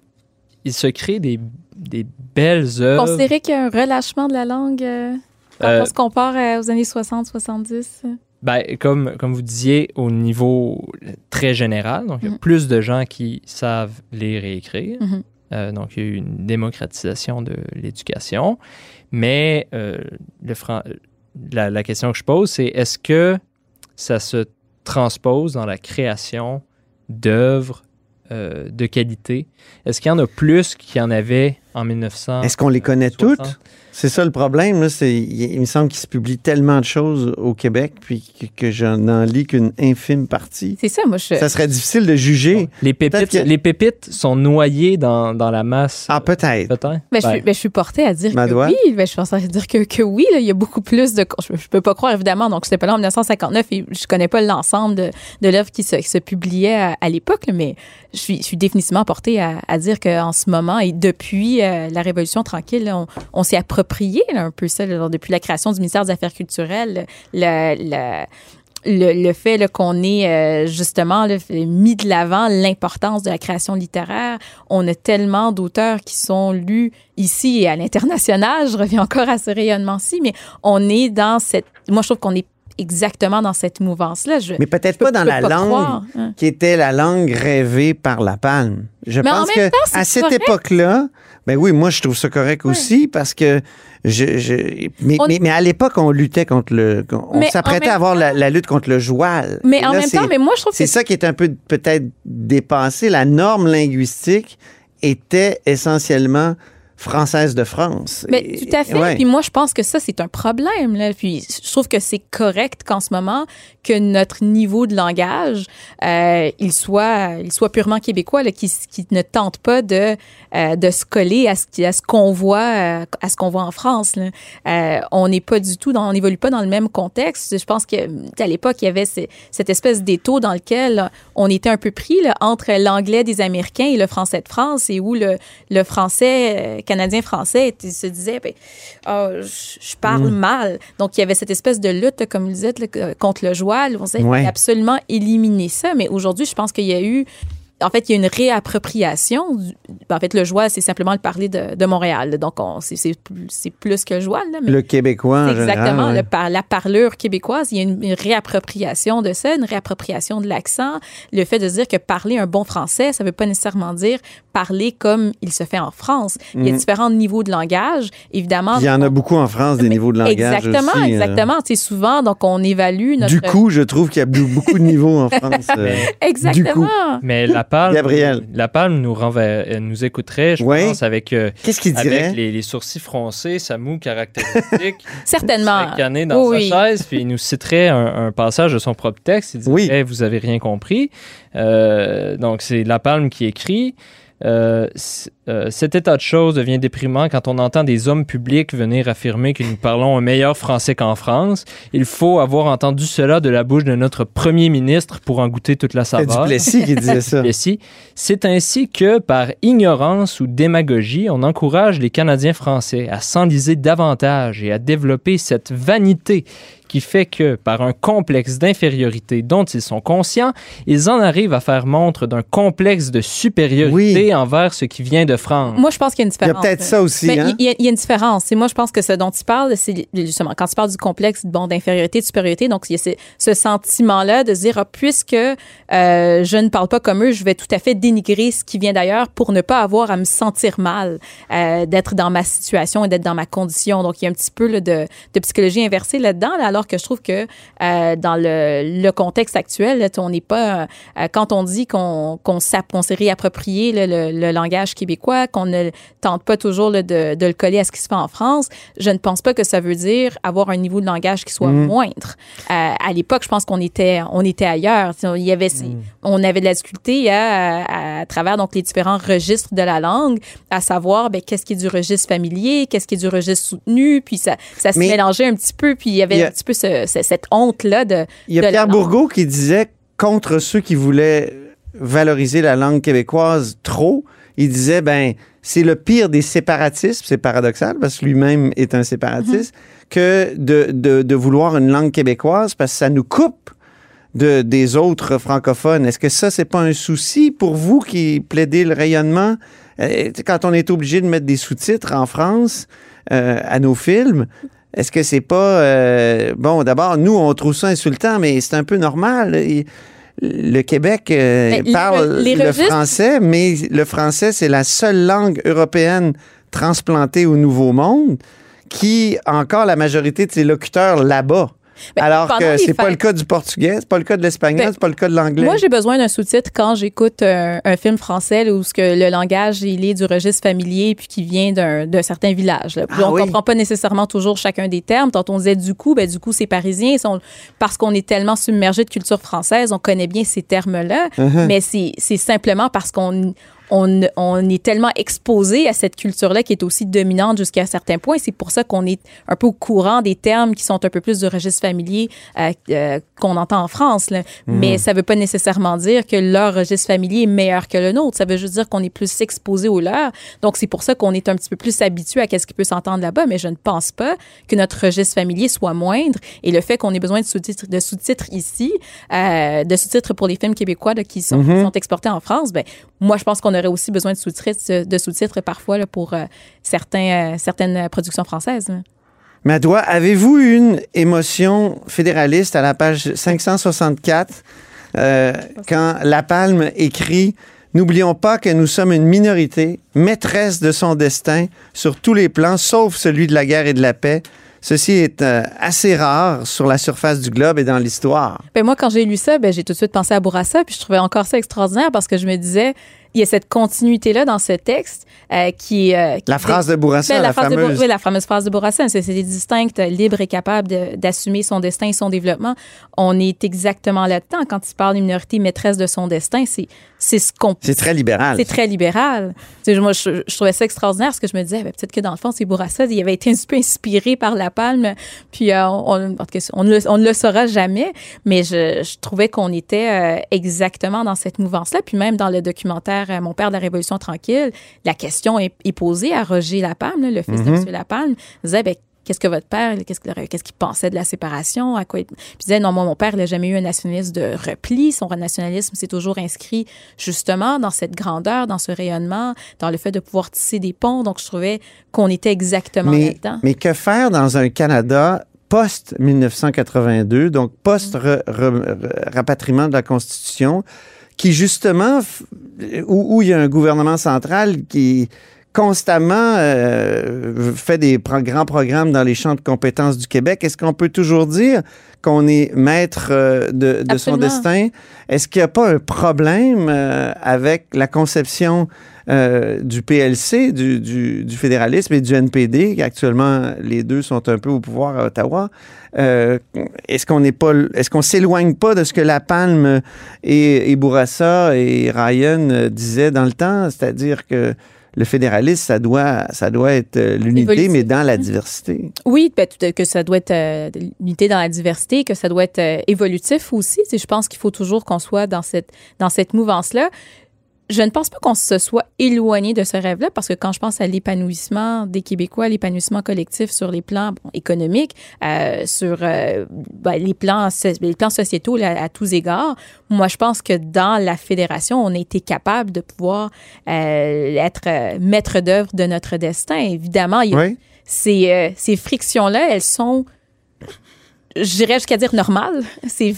il se crée des, des belles œuvres?
Considérer qu'il y a un relâchement de la langue euh, quand
Euh,
on se compare euh, aux années 60-70.
Ben, comme, comme vous disiez, au niveau très général, donc il y a
Mhm.
plus de gens qui savent lire et écrire.
Mhm.
Euh, donc, il y a eu une démocratisation de l'éducation. Mais euh, le fran- la, la question que je pose, c'est est-ce que ça se transpose dans la création d'œuvres euh, de qualité? Est-ce qu'il y en a plus qu'il y en avait en 1900.
Est-ce qu'on les connaît toutes? C'est ça le problème. Là, c'est, il, il me semble qu'il se publie tellement de choses au Québec, puis que, que je n'en lis qu'une infime partie.
C'est ça, moi, je.
Ça serait difficile de juger.
Les pépites,
que-
les pépites sont noyées dans, dans la masse.
Ah, peut-être.
Peut-être.
Ben, je,
Ben,
suis, ben, je suis portée à dire que oui. Ben, je pense à dire que, que oui. là, il y a beaucoup plus de. Je, je peux pas croire, évidemment. Donc, c'était pas là en 1959 et je connais pas l'ensemble de, de l'œuvre qui se, qui se publiait à, à l'époque, mais je suis, je suis définitivement portée à, à dire qu'en ce moment et depuis euh, la Révolution tranquille, là, on, on s'est approprié là, un peu ça, depuis la création du ministère des Affaires culturelles. Le, le- le, fait qu'on ait euh, justement mis de l'avant l'importance de la création littéraire. On a tellement d'auteurs qui sont lus ici et à l'international. Je reviens encore à ce rayonnement-ci, mais on est dans cette... Moi, je trouve qu'on est exactement dans cette mouvance-là.
Mais peut-être
peux-
pas dans la
pas
langue
croire, hein.
qui était la langue rêvée par la palme. Je
Mais
pense que
temps,
à cette époque-là, ben oui, moi je trouve ça correct aussi parce que je, je- mais,
On-
mais, mais à l'époque on luttait contre le, on s'apprêtait à avoir la,
temps-
la lutte contre le joual.
Mais en même temps, mais moi, je trouve que
c'est ça qui est un peu peut-être dépassé. La norme linguistique était essentiellement française de France.
Mais
Et-
tout à fait.
ouais.
Puis moi, je pense que ça, c'est un problème. Là. Puis je trouve que c'est correct qu'en ce moment, que notre niveau de langage, euh, il, soit, il soit purement québécois, qui, ne tente pas de, euh, de se coller à ce, qui- à ce qu'on voit, euh, à ce qu'on voit en France. Là. Euh, on n'est pas du tout, dans, on n'évolue pas dans le même contexte. Je pense que à l'époque, il y avait ce- cette espèce d'étau dans lequel on était un peu pris là, entre l'anglais des Américains et le français de France, et où le, le français euh, canadien-français était- se disait, ben, Ah, je parle mal. Donc, il y avait cette espèce de lutte, comme vous dites, contre le joual. On s'est
Ouais.
absolument éliminer ça. Mais aujourd'hui, je pense qu'il y a eu en fait, il y a une réappropriation. du- En fait, le joual, c'est simplement le parler de, de Montréal. Donc, on- c'est c'est plus, c'est plus que joual. Là, mais
le québécois en
Exactement,
général, ouais.
le par- la parlure québécoise, il y a une, une réappropriation de ça, une réappropriation de l'accent. Le fait de se dire que parler un bon français, ça veut pas nécessairement dire parler comme il se fait en France. Il y a
Mhm.
différents niveaux de langage, évidemment.
Il y en a beaucoup en France des niveaux de langage
Exactement,
aussi, euh.
exactement. C'est souvent, donc on évalue notre...
Du coup, je trouve qu'il y a beaucoup de niveaux en France. (laughs) euh,
Exactement.
Du coup.
Mais la palme,
Gabriel.
la palme nous, renver- euh, nous écouterait, je
Oui.
pense, avec, euh,
Qu'est-ce qu'il dirait?
avec les, les sourcils froncés, sa moue caractéristique. (laughs)
Certainement.
cané dans
Oui,
sa chaise, puis il nous citerait un, un passage de son propre texte. Il dirait
Oui.
Hey, Vous avez rien compris. Euh, donc, c'est La Palme qui écrit. Euh, euh, cet état de choses devient déprimant quand on entend des hommes publics venir affirmer que nous parlons un meilleur français qu'en France. Il faut avoir entendu cela de la bouche de notre premier ministre pour en goûter toute la
C'est
saveur.
Duplessis qui disait (laughs) ça.
C'est ainsi que, par ignorance ou démagogie, on encourage les Canadiens français à s'enliser davantage et à développer cette vanité qui fait que, par un complexe d'infériorité dont ils sont conscients, ils en arrivent à faire montre d'un complexe de supériorité envers ce qui vient de France.
Moi, je pense qu'il y a une
Il y a
différence.
peut-être ça aussi.
Mais
hein?
il y, a- il y a une différence. Et moi, je pense que ce dont il parle, c'est justement quand il parle du complexe bon, d'infériorité, de supériorité. Donc, il y a ce, ce sentiment-là de se dire, ah, puisque euh, je ne parle pas comme eux, je vais tout à fait dénigrer ce qui vient d'ailleurs pour ne pas avoir à me sentir mal euh, d'être dans ma situation et d'être dans ma condition. Donc, il y a un petit peu là, de, de psychologie inversée là-dedans, là, alors que je trouve que euh, dans le, le contexte actuel, là, on n'est pas... euh, quand on dit qu'on qu'on s'est réapproprié là, le, le langage québécois, qu'on ne tente pas toujours là, de, de le coller à ce qui se fait en France, je ne pense pas que ça veut dire avoir un niveau de langage qui soit
Mm.
moindre. Euh, à l'époque, je pense qu'on était, on était ailleurs. Il y avait, ces- On avait de la difficulté à, à, à travers donc, les différents registres de la langue, à savoir ben, qu'est-ce qui est du registre familier, qu'est-ce qui est du registre soutenu, puis ça, ça se
Mais-
mélangeait un petit peu, puis il y avait
a-
un petit peu ce- ce- cette honte-là de,
Il y a
de
Pierre. Bourgault qui disait contre ceux qui voulaient valoriser la langue québécoise trop, il disait ben c'est le pire des séparatismes, c'est paradoxal parce que lui-même est un séparatiste, que de, de, de vouloir une langue québécoise parce que ça nous coupe de, des autres francophones. Est-ce que ça, c'est pas un souci pour vous qui plaidez le rayonnement? Euh, quand on est obligé de mettre des sous-titres en France euh, à nos films, est-ce que c'est pas... euh, bon, d'abord, nous, on trouve ça insultant, mais c'est un peu normal. Le Québec euh,
Mais
parle
les
le
registres-
français, mais le français, c'est la seule langue européenne transplantée au Nouveau Monde qui a encore la majorité de ses locuteurs là-bas.
Ben,
Alors que c'est pas le cas du portugais, c'est pas le cas de l'espagnol,
Ben,
c'est pas le cas de l'anglais.
Moi, j'ai besoin d'un sous-titre quand j'écoute un, un film français là, où ce que le langage il est du registre familier puis qui vient d'un certain village. là. Puis
Ah
on
oui.
comprend pas nécessairement toujours chacun des termes. Quand on disait du coup, ben du coup c'est parisien. Parce qu'on est tellement submergé de culture française, on connaît bien ces termes-là.
Uh-huh.
Mais c'est c'est simplement parce qu'on on, on est tellement exposé à cette culture-là qui est aussi dominante jusqu'à un certain point. C'est pour ça qu'on est un peu au courant des termes qui sont un peu plus du registre familier euh, euh, qu'on entend en France. là. Mais ça veut pas nécessairement dire que leur registre familier est meilleur que le nôtre. Ça veut juste dire qu'on est plus exposé au leur. Donc, c'est pour ça qu'on est un petit peu plus habitué à ce qui peut s'entendre là-bas. Mais je ne pense pas que notre registre familier soit moindre. Et le fait qu'on ait besoin de sous-titres, de sous-titres ici, euh, de sous-titres pour les films québécois là, qui, sont, qui sont exportés en France, ben, moi, je pense qu'on aurait aussi besoin de sous-titres, de sous-titres parfois là, pour euh, certains, euh, certaines productions françaises.
Madoua, avez-vous une émotion fédéraliste à la page 564 euh, quand La Palme écrit N'oublions pas que nous sommes une minorité, maîtresse de son destin sur tous les plans, sauf celui de la guerre et de la paix. Ceci est euh, assez rare sur la surface du globe et dans l'histoire.
Ben moi, quand j'ai lu ça, ben, j'ai tout de suite pensé à Bourassa, puis je trouvais encore ça extraordinaire parce que je me disais, il y a cette continuité-là dans ce texte euh, qui, euh, qui-
La phrase de Bourassa,
Ben,
la,
phrase
fameuse.
Oui, la fameuse phrase de Bourassa, société distincte, libre et capable d'assumer son destin et son développement. On est exactement là-dedans. Quand il parle d'une minorité maîtresse de son destin, c'est c'est ce qu'on
C'est très libéral.
c'est très libéral. Moi, je, je trouvais ça extraordinaire parce que je me disais, ben, peut-être que dans le fond, c'est Bourassa, il avait été un petit peu inspiré par La Palme, puis euh, on, le, on ne le saura jamais, mais je, je trouvais qu'on était euh, exactement dans cette mouvance-là. Puis même dans le documentaire euh, Mon père de la Révolution tranquille, la question est, est posée à Roger Lapalme, là, le fils de M. Lapalme. Il disait, ben, Qu'est-ce que votre père, qu'est-ce qu'il pensait de la séparation? À quoi il... Puis il disait, non, moi, mon père, il n'a jamais eu un nationalisme de repli. Son nationalisme s'est toujours inscrit justement dans cette grandeur, dans ce rayonnement, dans le fait de pouvoir tisser des ponts. Donc, je trouvais qu'on était exactement
mais,
là-dedans.
mais que faire dans un Canada post-1982, donc post-rapatriement de la Constitution, qui justement, où il y a un gouvernement central qui constamment euh, fait des pro- grands programmes dans les champs de compétences du Québec. Est-ce qu'on peut toujours dire qu'on est maître euh, de, de son destin? Est-ce qu'il n'y a pas un problème euh, avec la conception euh, du PLC, du, du, du fédéralisme et du NPD, qu'actuellement les deux sont un peu au pouvoir à Ottawa? Euh, est-ce qu'on n'est pas, est-ce qu'on s'éloigne pas de ce que La Palme et, et Bourassa et Ryan disaient dans le temps, c'est-à-dire que le fédéralisme, ça doit, ça doit être euh, l'unité, mais dans la diversité.
Oui, ben, que ça doit être euh, l'unité dans la diversité, que ça doit être euh, évolutif aussi. Je pense qu'il faut toujours qu'on soit dans cette, dans cette mouvance-là. Je ne pense pas qu'on se soit éloigné de ce rêve-là parce que quand je pense à l'épanouissement des Québécois, l'épanouissement collectif sur les plans bon, économiques, euh, sur euh, ben, les, plans, les plans sociétaux là, à tous égards, moi, je pense que dans la fédération, on a été capable de pouvoir euh, être euh, maître d'œuvre de notre destin. Évidemment, il y a,
Oui.
ces, euh, ces frictions-là, elles sont, je dirais jusqu'à dire normales. C'est,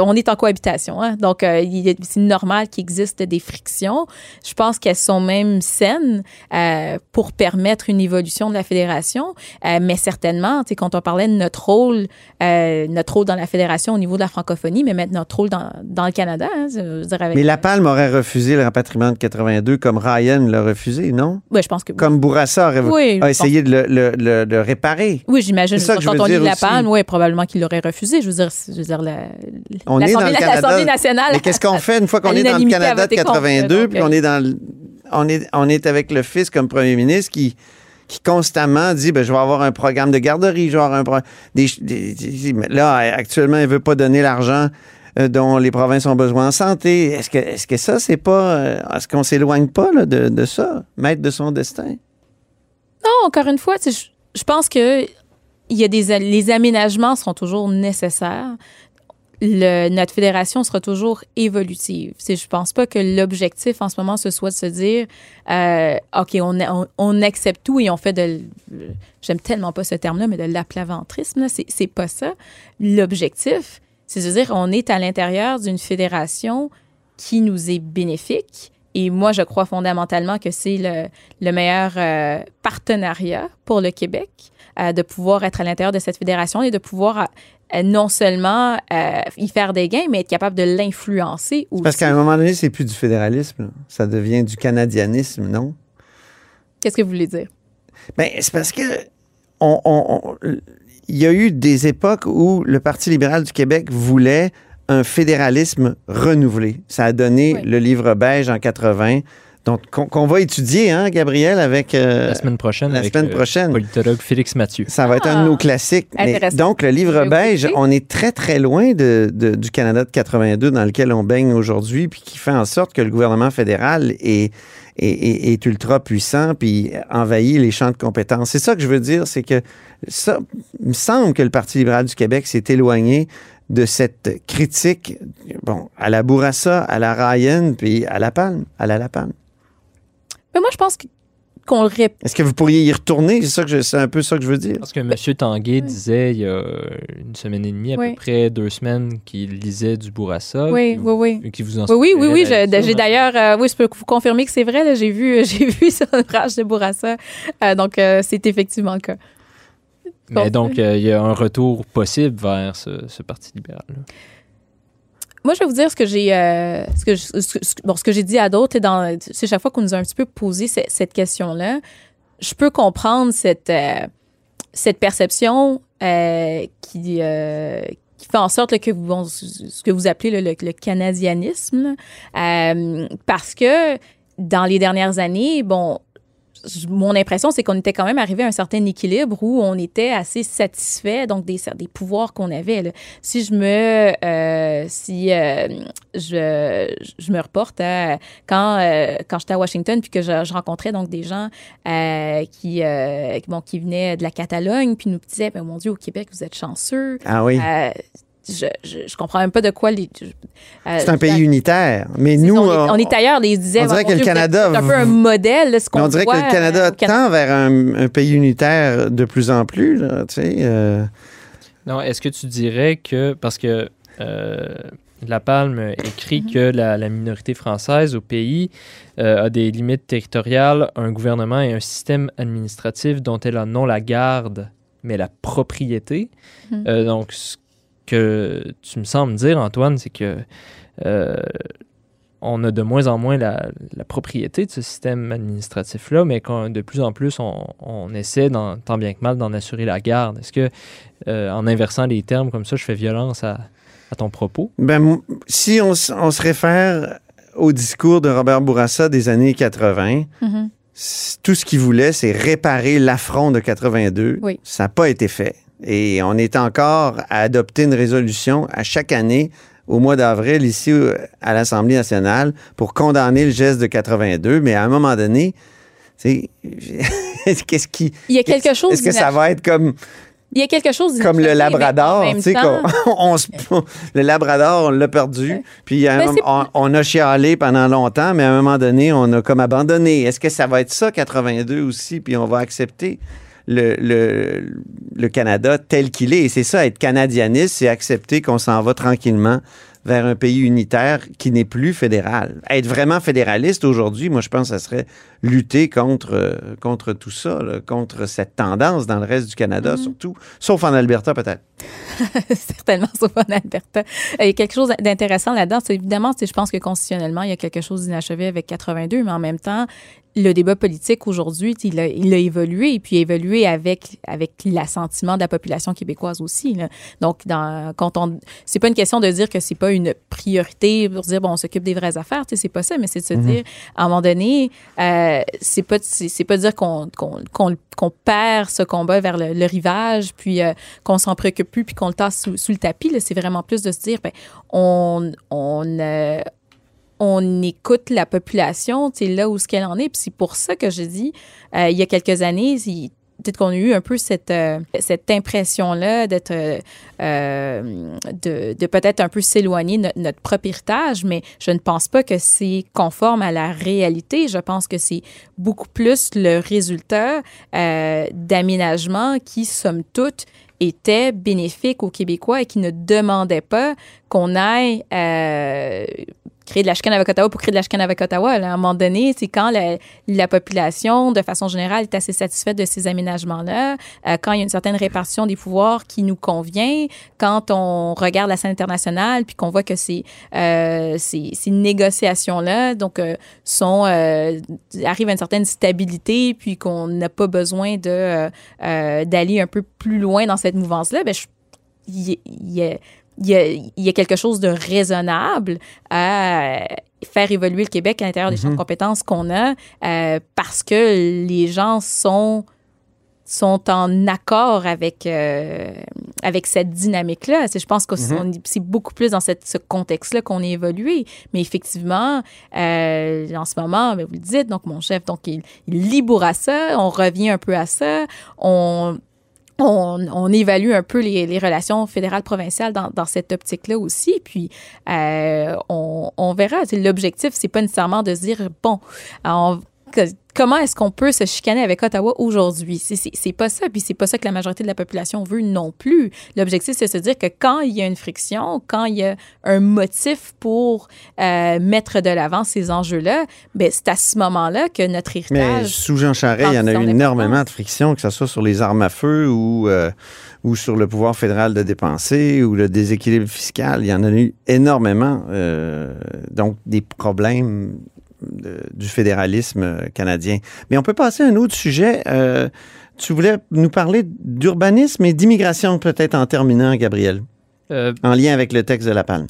on est en cohabitation, hein? donc euh, c'est normal qu'il existe des frictions. Je pense qu'elles sont même saines euh, pour permettre une évolution de la fédération, Euh, mais certainement, tu sais, quand on parlait de notre rôle, euh, notre rôle dans la fédération au niveau de la francophonie, mais maintenant notre rôle dans, dans le Canada, hein, je avec,
Mais La Palme aurait refusé le rapatriement de 82 comme Ryan l'a refusé, non?
Ouais, je pense que
Comme Bourassa aurait
Oui,
a essayé de le, le- le- le réparer.
Oui, j'imagine.
C'est ça que je
Quand on lit
dire
la palme, oui, probablement qu'il l'aurait refusé. Je veux dire, je veux dire la,
On est dans
l'Assemblée-
le (laughs) Canada.
l'Assemblée nationale.
Mais qu'est-ce qu'on fait une fois qu'on est dans le Canada de
voté contre,
82
donc,
puis qu'on est dans le- on est on est avec le fils comme premier ministre qui qui constamment dit ben je vais avoir un programme de garderie, je vais avoir un pro- des, des- des- mais là actuellement il veut pas donner l'argent euh, dont les provinces ont besoin en santé. Est-ce que est-ce que ça c'est pas euh, est-ce qu'on s'éloigne pas là, de, de ça, maître de son destin?
Non, encore une fois, tu sais, je, je pense que il y a des les aménagements seront toujours nécessaires. Le, notre fédération sera toujours évolutive. Sais, je pense pas que l'objectif en ce moment ce soit de se dire euh, ok on, on, on accepte tout et on fait de j'aime tellement pas ce terme-là mais de l'aplaventrisme c'est c'est pas ça. L'objectif c'est de dire on est à l'intérieur d'une fédération qui nous est bénéfique. Et moi, je crois fondamentalement que c'est le, le meilleur euh, partenariat pour le Québec, euh, de pouvoir être à l'intérieur de cette fédération et de pouvoir euh, non seulement euh, y faire des gains, mais être capable de l'influencer aussi.
Parce qu'à un moment donné, c'est plus du fédéralisme, ça devient du canadianisme, non?
Qu'est-ce que vous voulez dire?
Ben, c'est parce que on, on- on- il y a eu des époques où le Parti libéral du Québec voulait un fédéralisme renouvelé. Ça a donné
Oui.
le livre beige en 80, donc qu'on qu'on va étudier, hein, Gabriel, avec euh,
La semaine prochaine,
la
avec
semaine
le
prochaine.
politologue Félix Mathieu.
Ça va être un de nos classiques. Mais
Ah!
Donc, le livre beige, on est très, très loin de, de- du Canada de 82 dans lequel on baigne aujourd'hui, puis qui fait en sorte que le gouvernement fédéral est, est, est- est ultra puissant, puis envahit les champs de compétences. C'est ça que je veux dire, c'est que ça, il me semble que le Parti libéral du Québec s'est éloigné de cette critique, bon, à la Bourassa, à la Ryan, puis à la Palme, à la La Palme.
Mais moi, je pense que- qu'on le répète.
Est-ce que vous pourriez y retourner? C'est ça que je- c'est un peu ça que je veux dire.
Parce que M. Tanguay disait il y a une semaine et demie, à
Oui.
peu près deux semaines, qu'il lisait du Bourassa.
Oui,
qui-
oui, oui.
Qui vous en
Oui, oui, oui, oui. je- J'ai d'ailleurs, euh, oui, je peux vous confirmer que c'est vrai. là, J'ai vu, (laughs) j'ai vu le page de Bourassa. Euh, donc, euh, c'est effectivement le cas.
Mais donc, euh, il y a un retour possible vers ce, ce Parti libéral. là.
Moi, je vais vous dire ce que j'ai, euh, ce que, j'ai dit à d'autres. Dans, c'est chaque fois qu'on nous a un petit peu posé ce- cette question-là, je peux comprendre cette, euh, cette perception euh, qui, qui fait en sorte que vous, ce que vous appelez le, canadianisme, parce que dans les dernières années, bon, mon impression, c'est qu'on était quand même arrivé à un certain équilibre où on était assez satisfait donc des, des pouvoirs qu'on avait. là. Si je me, euh, si euh, je, je me reporte à quand euh, quand j'étais à Washington puis que je, je rencontrais donc des gens euh, qui euh, qui, bon qui venaient de la Catalogne puis nous disaient ben mon Dieu au Québec vous êtes chanceux.
Ah oui.
Euh, je, je, je comprends même pas de quoi les. euh,
C'est un pays unitaire. Mais nous,
ça, on, est,
on-
on est ailleurs. Ils disaient,
on dirait que le
Dieu,
Canada
C'est un peu un modèle, là, ce qu'on
on dirait que le Canada
euh, Canada.
tend vers un, un pays unitaire de plus en plus. Là, tu sais, euh,
Non, est-ce que tu dirais que, parce que euh, La Palme écrit que la, la minorité française au pays euh, a des limites territoriales, un gouvernement et un système administratif dont elle a non la garde, mais la propriété. Euh, donc, ce que tu me sembles dire, Antoine, c'est que euh, on a de moins en moins la, la propriété de ce système administratif-là, mais qu'on- de plus en plus, on, on essaie, dans- tant bien que mal, d'en assurer la garde. Est-ce que, euh, en inversant les termes comme ça, je fais violence à, à ton propos?
ben, si on, se réfère au discours de Robert Bourassa des années 80,
Mhm.
c- tout ce qu'il voulait, c'est réparer l'affront de 82.
Oui.
Ça n'a pas été fait. Et on est encore à adopter une résolution à chaque année au mois d'avril ici à l'Assemblée nationale pour condamner le geste de 82. Mais à un moment donné, tu sais, (laughs) qu'est-ce qui...
Il y a quelque chose.
Est-ce que ça va être comme,
Il y a quelque chose.
comme le Labrador? tu sais, qu'on- (laughs) on le Labrador, on l'a perdu. Puis un on, on a chialé pendant longtemps, mais à un moment donné, on a comme abandonné. Est-ce que ça va être ça, 82 aussi? Puis on va accepter? Le, le, le Canada tel qu'il est. Et c'est ça, être canadianiste, c'est accepter qu'on s'en va tranquillement vers un pays unitaire qui n'est plus fédéral. Être vraiment fédéraliste aujourd'hui, moi, je pense que ça serait lutter contre, euh, contre tout ça, là, contre cette tendance dans le reste du Canada,
Mm-hmm.
surtout, sauf en Alberta peut-être. (laughs)
certainement sauf en Alberta. Euh, Il y a quelque chose d'intéressant là-dedans. Évidemment, je pense que constitutionnellement, il y a quelque chose d'inachevé avec 82, mais en même temps, le débat politique aujourd'hui, il a, il a évolué et puis évolué avec avec l'assentiment de la population québécoise aussi. là. Donc, dans, quand on, c'est pas une question de dire que c'est pas une priorité pour dire bon, on s'occupe des vraies affaires, c'est pas ça, mais c'est de se dire à un moment donné, euh, c'est pas c'est c'est pas dire qu'on qu'on qu'on qu'on perd ce combat vers le, le rivage, puis euh, qu'on s'en préoccupe plus, puis qu'on le tasse sous, sous le tapis. là. C'est vraiment plus de se dire, ben, on, on, euh, on écoute la population, tu là où ce qu'elle en est. Puis c'est pour ça que je dis, euh, il y a quelques années, peut-être qu'on a eu un peu cette, euh, cette impression-là d'être, euh, euh, de, de peut-être un peu s'éloigner de notre, propre héritage, mais je ne pense pas que c'est conforme à la réalité. Je pense que c'est beaucoup plus le résultat euh, d'aménagements qui, somme toute, étaient bénéfiques aux Québécois et qui ne demandaient pas qu'on aille euh, créer de la chicane avec Ottawa pour créer de la chicane avec Ottawa. Là. À un moment donné, c'est quand la, la, population, de façon générale, est assez satisfaite de ces aménagements-là, euh, quand il y a une certaine répartition des pouvoirs qui nous convient, quand on regarde la scène internationale, puis qu'on voit que ces, euh, ces, ces négociations-là donc euh, sont euh, arrivent à une certaine stabilité, puis qu'on n'a pas besoin de euh, euh, d'aller un peu plus loin dans cette mouvance-là, ben, il y, a il y, a, il y, a, quelque chose de raisonnable à faire évoluer le Québec à l'intérieur des -hmm. champs de compétences qu'on a euh, parce que les gens sont sont en accord avec euh, avec cette dynamique là je pense que -hmm. c'est beaucoup plus dans cette, ce contexte là qu'on est évolué mais effectivement euh, en ce moment ben, vous le dites donc mon chef donc il, il à ça on revient un peu à ça on on, évalue un peu les, relations fédérales provinciales dans, dans cette optique-là aussi. Puis euh, on, on, verra. L'objectif, c'est pas nécessairement de se dire bon, on, que, comment est-ce qu'on peut se chicaner avec Ottawa aujourd'hui? C'est pas ça, puis c'est pas ça que la majorité de la population veut non plus. L'objectif, c'est de se dire que quand il y a une friction, quand il y a un motif pour euh, mettre de l'avant ces enjeux-là, ben c'est à ce moment-là que notre héritage...
Mais sous Jean Charest, il y en a eu énormément de frictions, que ce soit sur les armes à feu ou, euh, ou sur le pouvoir fédéral de dépenser ou le déséquilibre fiscal. Il y en a eu énormément. Euh, donc, des problèmes de, du fédéralisme canadien. Mais on peut passer à un autre sujet. Euh, tu voulais nous parler d'urbanisme et d'immigration peut-être en terminant, Gabriel, euh, en lien avec le texte de La Palme.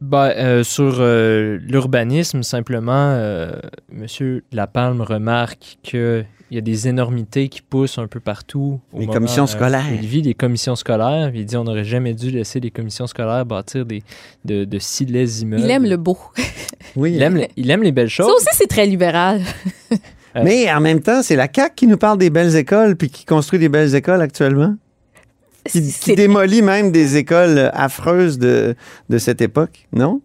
Ben, euh, sur euh, l'urbanisme, simplement, euh, M. Lapalme remarque qu'il y a des énormités qui poussent un peu partout.
les moment, commissions scolaires.
il vit les commissions scolaires. Il dit on n'aurait jamais dû laisser les commissions scolaires bâtir des, de, de si laids immeubles.
Il aime le beau. (laughs)
oui. Il aime, il aime les belles choses.
Ça aussi, c'est très libéral.
Mais en même temps, c'est la CAQ qui nous parle des belles écoles puis qui construit des belles écoles actuellement qui, qui démolit même des écoles affreuses de, de cette époque, non?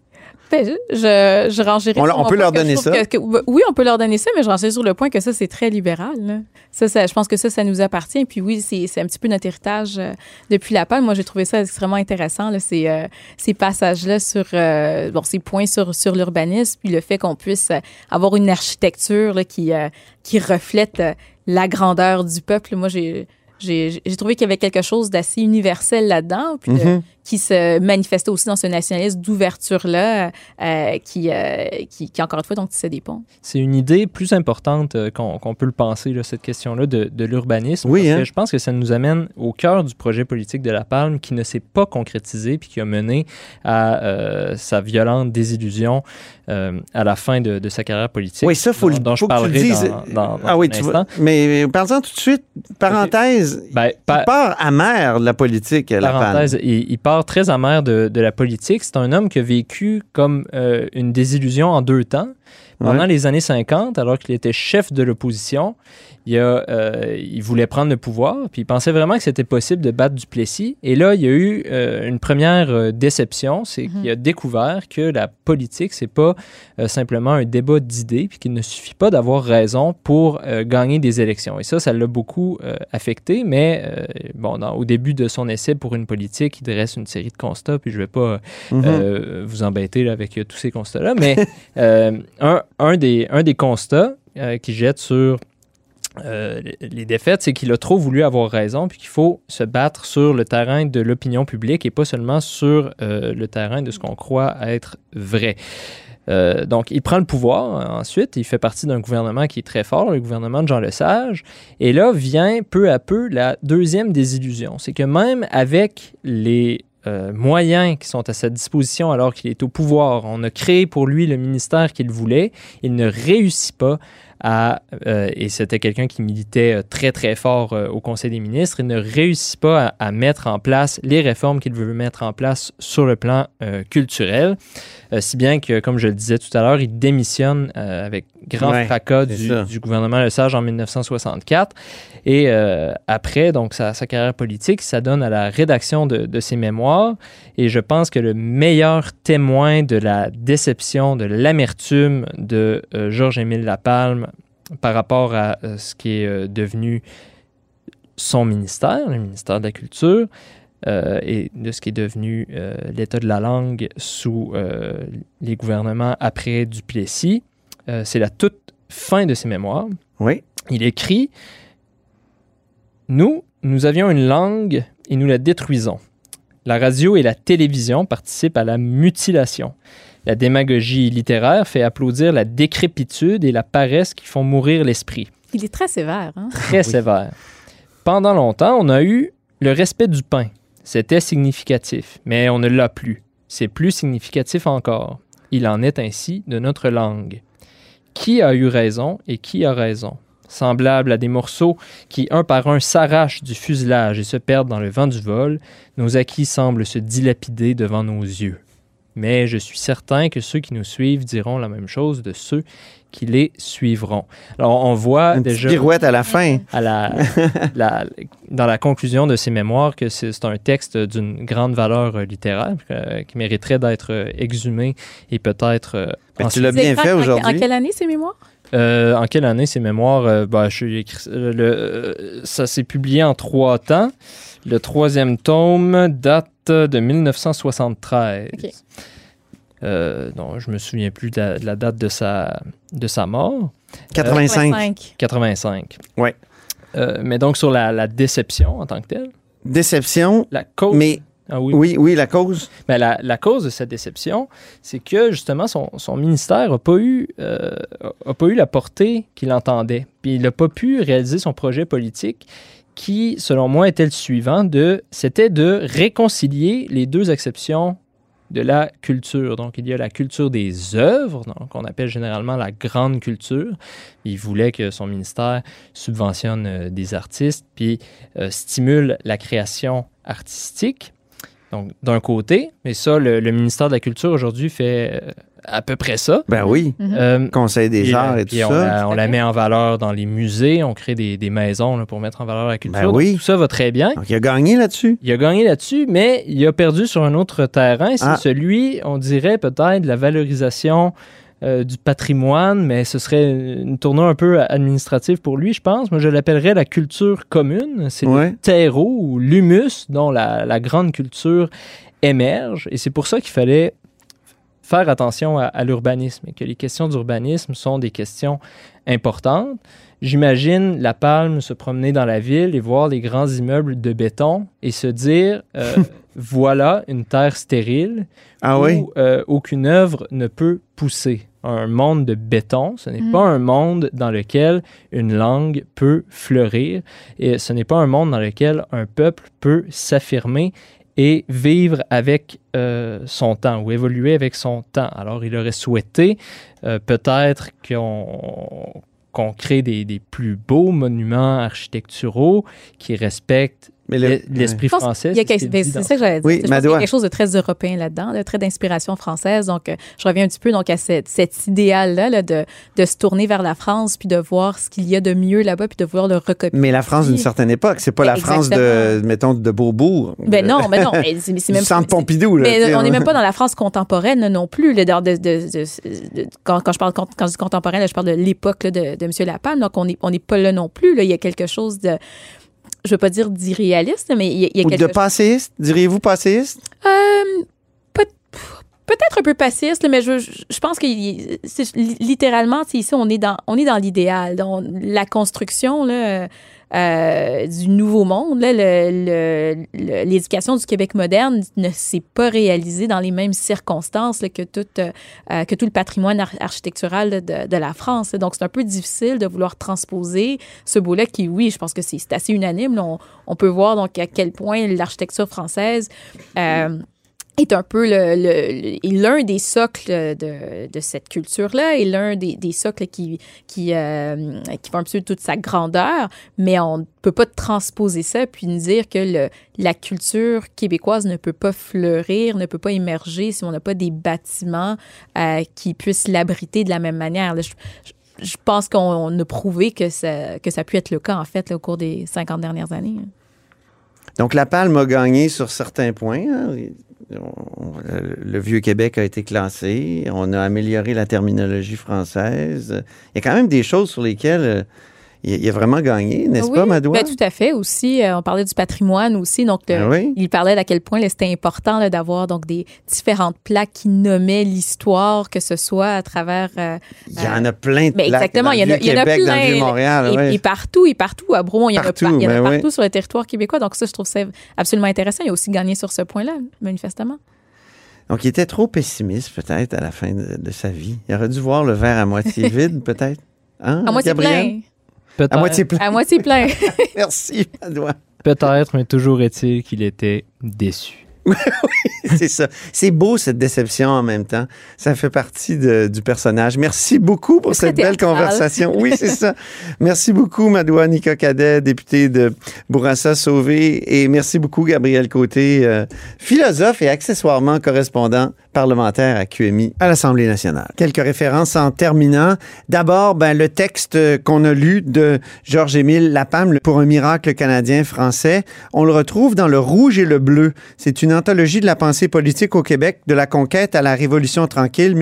Ben, je, je rangerais
on, on peut leur donner ça.
Que, que, oui, on peut leur donner ça, mais je rangerais sur le point que ça, c'est très libéral. Là. Ça, ça, je pense que ça, ça nous appartient. Puis oui, c'est un petit peu notre héritage euh, depuis la Palme. Moi, j'ai trouvé ça extrêmement intéressant, là, ces, euh, ces passages-là sur, euh, bon, ces points sur, sur l'urbanisme, puis le fait qu'on puisse avoir une architecture là, qui, qui reflète la grandeur du peuple. Moi, j'ai j'ai trouvé qu'il y avait quelque chose d'assez universel là-dedans, puis mm -hmm. de, qui se manifestait aussi dans ce nationalisme d'ouverture-là, euh, qui, euh, qui, qui, encore une fois, donc, tissait des ponts.
C'est une idée plus importante euh, qu'on qu peut le penser, là, cette question-là de, de l'urbanisme.
Oui,
parce
hein?
que je pense que ça nous amène au cœur du projet politique de La Palme qui ne s'est pas concrétisé puis qui a mené à euh, sa violente désillusion euh, à la fin de, de, sa carrière politique.
Oui, ça, faut
dont,
le
dont je parlerai dans, dans, dans
Ah oui, tu vois, mais parlons tout de suite, parenthèse, okay. ben, il part amer de la politique, La Palme.
Il, il part très amer de, de la politique. C'est un homme qui a vécu comme euh, une désillusion en deux temps. Pendant ouais. les années 50, alors qu'il était chef de l'opposition, il, a, euh, il voulait prendre le pouvoir, puis il pensait vraiment que c'était possible de battre Duplessis. Et là, il y a eu euh, une première euh, déception, c'est mm -hmm. qu'il a découvert que la politique, c'est pas euh, simplement un débat d'idées, puis qu'il ne suffit pas d'avoir raison pour euh, gagner des élections. Et ça, ça l'a beaucoup euh, affecté, mais bon, dans, au début de son essai pour une politique, il dresse une série de constats, puis je vais pas mm -hmm. vous embêter là, avec tous ces constats-là, mais (laughs) un, un, des, un des constats qui jette sur euh, les défaites, c'est qu'il a trop voulu avoir raison, puis qu'il faut se battre sur le terrain de l'opinion publique et pas seulement sur euh, le terrain de ce qu'on croit être vrai. Euh, donc, il prend le pouvoir ensuite, il fait partie d'un gouvernement qui est très fort, le gouvernement de Jean Lesage, et là vient peu à peu la deuxième désillusion. C'est que même avec les euh, moyens qui sont à sa disposition alors qu'il est au pouvoir, on a créé pour lui le ministère qu'il voulait, il ne réussit pas à, euh, et c'était quelqu'un qui militait très très fort euh, au Conseil des ministres, il ne réussit pas à, à mettre en place les réformes qu'il veut mettre en place sur le plan euh, culturel, si bien que, comme je le disais tout à l'heure, il démissionne avec grand ouais, fracas du, du, gouvernement Lesage en 1964. Et après, donc, sa, sa, carrière politique, ça donne à la rédaction de, de ses mémoires. Et je pense que le meilleur témoin de la déception, de l'amertume de Georges-Émile Lapalme par rapport à euh, ce qui est euh, devenu son ministère, le ministère de la Culture, euh, et de ce qui est devenu euh, l'état de la langue sous euh, les gouvernements après Duplessis. Euh, c'est la toute fin de ses mémoires.
Oui.
Il écrit Nous, nous avions une langue et nous la détruisons. La radio et la télévision participent à la mutilation. La démagogie littéraire fait applaudir la décrépitude et la paresse qui font mourir l'esprit.
Il est très sévère. Hein?
Très sévère. Pendant longtemps, on a eu le respect du pain. C'était significatif, mais on ne l'a plus. C'est plus significatif encore. Il en est ainsi de notre langue. Qui a eu raison et qui a raison? Semblables à des morceaux qui, un par un, s'arrachent du fuselage et se perdent dans le vent du vol, nos acquis semblent se dilapider devant nos yeux. Mais je suis certain que ceux qui nous suivent diront la même chose de ceux qui les suivront. Alors, on voit
Une petite
déjà
pirouette à la fin.
à la, (laughs) la- dans la conclusion de ses mémoires que c'est un texte d'une grande valeur littéraire euh, qui mériterait d'être euh, exhumé et peut-être euh,
tu l'as bien
fait
fait
en-
aujourd'hui.
quelle année, ces mémoires?
Euh, en quelle année ces mémoires euh, bah, je euh, le, euh, Ça s'est publié en trois temps. Le troisième tome date de 1973.
Ok.
Euh, non, je me souviens plus de la, de la date de sa, de sa mort.
85.
85.
Ouais.
Euh, mais donc sur la, la déception en tant que telle,
Déception,
la cause.
mais
Ah oui.
oui, oui, la cause.
Mais la, la cause de cette déception, c'est que justement son, son ministère n'a pas, eu, euh, a pas eu la portée qu'il entendait. Puis il n'a pas pu réaliser son projet politique qui, selon moi, était le suivant de c'était de réconcilier les deux exceptions de la culture. Donc, il y a la culture des œuvres, qu'on appelle généralement la grande culture. Il voulait que son ministère subventionne euh, des artistes, puis euh, stimule la création artistique. Donc, d'un côté, mais ça, le, le ministère de la Culture aujourd'hui fait euh, à peu près ça.
Ben oui.
Mhm.
Euh,
Conseil des
puis,
arts
euh,
et tout
puis on
ça.
la, on
Tout
la met en valeur dans les musées, on crée des, des maisons là, pour mettre en valeur la culture.
Ben
Donc,
oui.
tout ça va très bien.
Donc, il a gagné là-dessus.
Il a gagné là-dessus, mais il a perdu sur un autre terrain. C'est
Ah.
celui, on dirait peut-être, de la valorisation euh, du patrimoine, mais ce serait une tournure un peu administrative pour lui, je pense. Moi, je l'appellerais la culture commune. C'est
Ouais.
le terreau ou l'humus dont la, la grande culture émerge. Et c'est pour ça qu'il fallait faire attention à, à l'urbanisme et que les questions d'urbanisme sont des questions importantes. J'imagine la palme se promener dans la ville et voir les grands immeubles de béton et se dire euh, (laughs) voilà une terre stérile
Ah
où
oui?
euh, aucune œuvre ne peut pousser. Un monde de béton, ce n'est
Mm.
pas un monde dans lequel une langue peut fleurir et ce n'est pas un monde dans lequel un peuple peut s'affirmer et vivre avec euh, son temps ou évoluer avec son temps. Alors, il aurait souhaité euh, peut-être qu'on qu'on crée des, des plus beaux monuments architecturaux qui respectent
Mais le-
l'e- l'esprit français.
qu'il y a
c'est ce
ben, ça que j'allais dire.
Oui,
Je pense qu'il y a quelque chose de très européen là-dedans, de très d'inspiration française. Donc, euh, je reviens un petit peu donc à cette, cet idéal-là là, de, de se tourner vers la France, puis de voir ce qu'il y a de mieux là-bas, puis de vouloir le recopier.
Mais la France d'une certaine époque, c'est pas la France de, mettons, de Beaubourg.
Ben non, (laughs) mais non, mais c'est même
centre
c'est-
Pompidou. Là,
Mais on
hein.
n'est même pas dans la France contemporaine là, non plus. là, dans de- de- de- de- quand, quand je parle quand, quand je dis contemporaine, là, je parle de l'époque là, de, de M. Lapalme. Donc, on n'est on n'est pas là non plus. Là. Il y a quelque chose de, je veux pas dire d'irréaliste, mais il y a, il y a
Ou
quelque
de passéiste, diriez-vous passéiste?
Euh, peut- Peut-être un peu passiste, mais je, je, pense que littéralement, ici, on est dans, on est dans l'idéal. Donc, La construction là, euh, du nouveau monde, l'éducation du Québec moderne ne s'est pas réalisée dans les mêmes circonstances tout, euh, que tout le patrimoine ar- architectural de, la France. Donc, c'est un peu difficile de vouloir transposer ce beau-là qui, oui, je pense que c'est assez unanime. On, peut voir donc à quel point l'architecture française euh, est un peu le- le- le- l'un des socles de, de cette culture-là et l'un des, des socles qui, qui, euh, qui font un peu toute sa grandeur, mais on ne peut pas transposer ça puis nous dire que le, la culture québécoise ne peut pas fleurir, ne peut pas émerger si on n'a pas des bâtiments euh, qui puissent l'abriter de la même manière. Je, je- pense qu'on on a prouvé que ça, que ça a pu être le cas, en fait, là, au cours des 50 dernières années.
Donc, la Palme a gagné sur certains points. hein. Le vieux Québec a été classé. On a amélioré la terminologie française. Il y a quand même des choses sur lesquelles euh, il, il a vraiment gagné, n'est-ce
Oui,
pas, Madoua?
ben, tout à fait. Aussi, euh, on parlait du patrimoine aussi. Donc, le-
Ah oui?
il parlait d'à quel point c'était important d'avoir donc des différentes plaques qui nommaient l'histoire, que ce soit à travers. euh,
Il y en a plein de
ben,
plaques
exactement,
dans
il y en
le
a, il y en a
Vieux-Québec, dans le
plein.
Vieux-Montréal.
et,
ouais.
et partout, et partout à Bromont, il y en a,
Partout,
par- il y en a
ben oui.
partout sur le territoire québécois. Donc, ça, je trouve ça absolument intéressant. Il a aussi gagné sur ce point-là, manifestement.
Donc, il était trop pessimiste, peut-être, à la fin de, de sa vie. Il aurait dû voir le verre à moitié (laughs) vide, peut-être. Hein,
À moitié
Gabriel?
plein.
Peut-être,
À moitié plein.
À moitié plein. (laughs)
Merci, Madoua.
peut-être, mais toujours est-il qu'il était déçu. (laughs)
C'est ça. C'est beau, cette déception en même temps. Ça fait partie de- du personnage. Merci beaucoup pour cette belle conversation. Oui, c'est ça. Merci beaucoup, Madoua Nika Cadet, députée de Bourassa-Sauvé. Et merci beaucoup, Gabriel Côté, euh, philosophe et accessoirement correspondant parlementaire à QMI à l'Assemblée nationale. Quelques références en terminant. D'abord, ben, le texte qu'on a lu de Georges-Émile Lapalme pour un miracle canadien français, on le retrouve dans Le Rouge et le Bleu. C'est une anthologie de la pensée politique au Québec de la conquête à la Révolution tranquille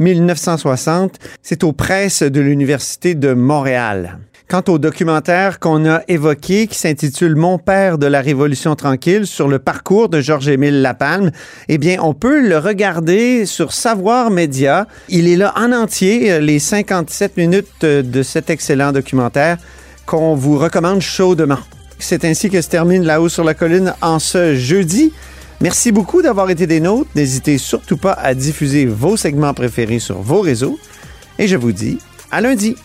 1760-1960. C'est aux presses de l'Université de Montréal. Quant au documentaire qu'on a évoqué, qui s'intitule Mon père de la Révolution tranquille sur le parcours de Georges-Émile Lapalme, eh bien, on peut le regarder sur Savoir Média. Il est là en entier, euh, les 57 minutes euh, de cet excellent documentaire qu'on vous recommande chaudement. C'est ainsi que se termine là-haut sur la colline en ce jeudi. Merci beaucoup d'avoir été des nôtres. N'hésitez surtout pas à diffuser vos segments préférés sur vos réseaux. Et je vous dis à lundi.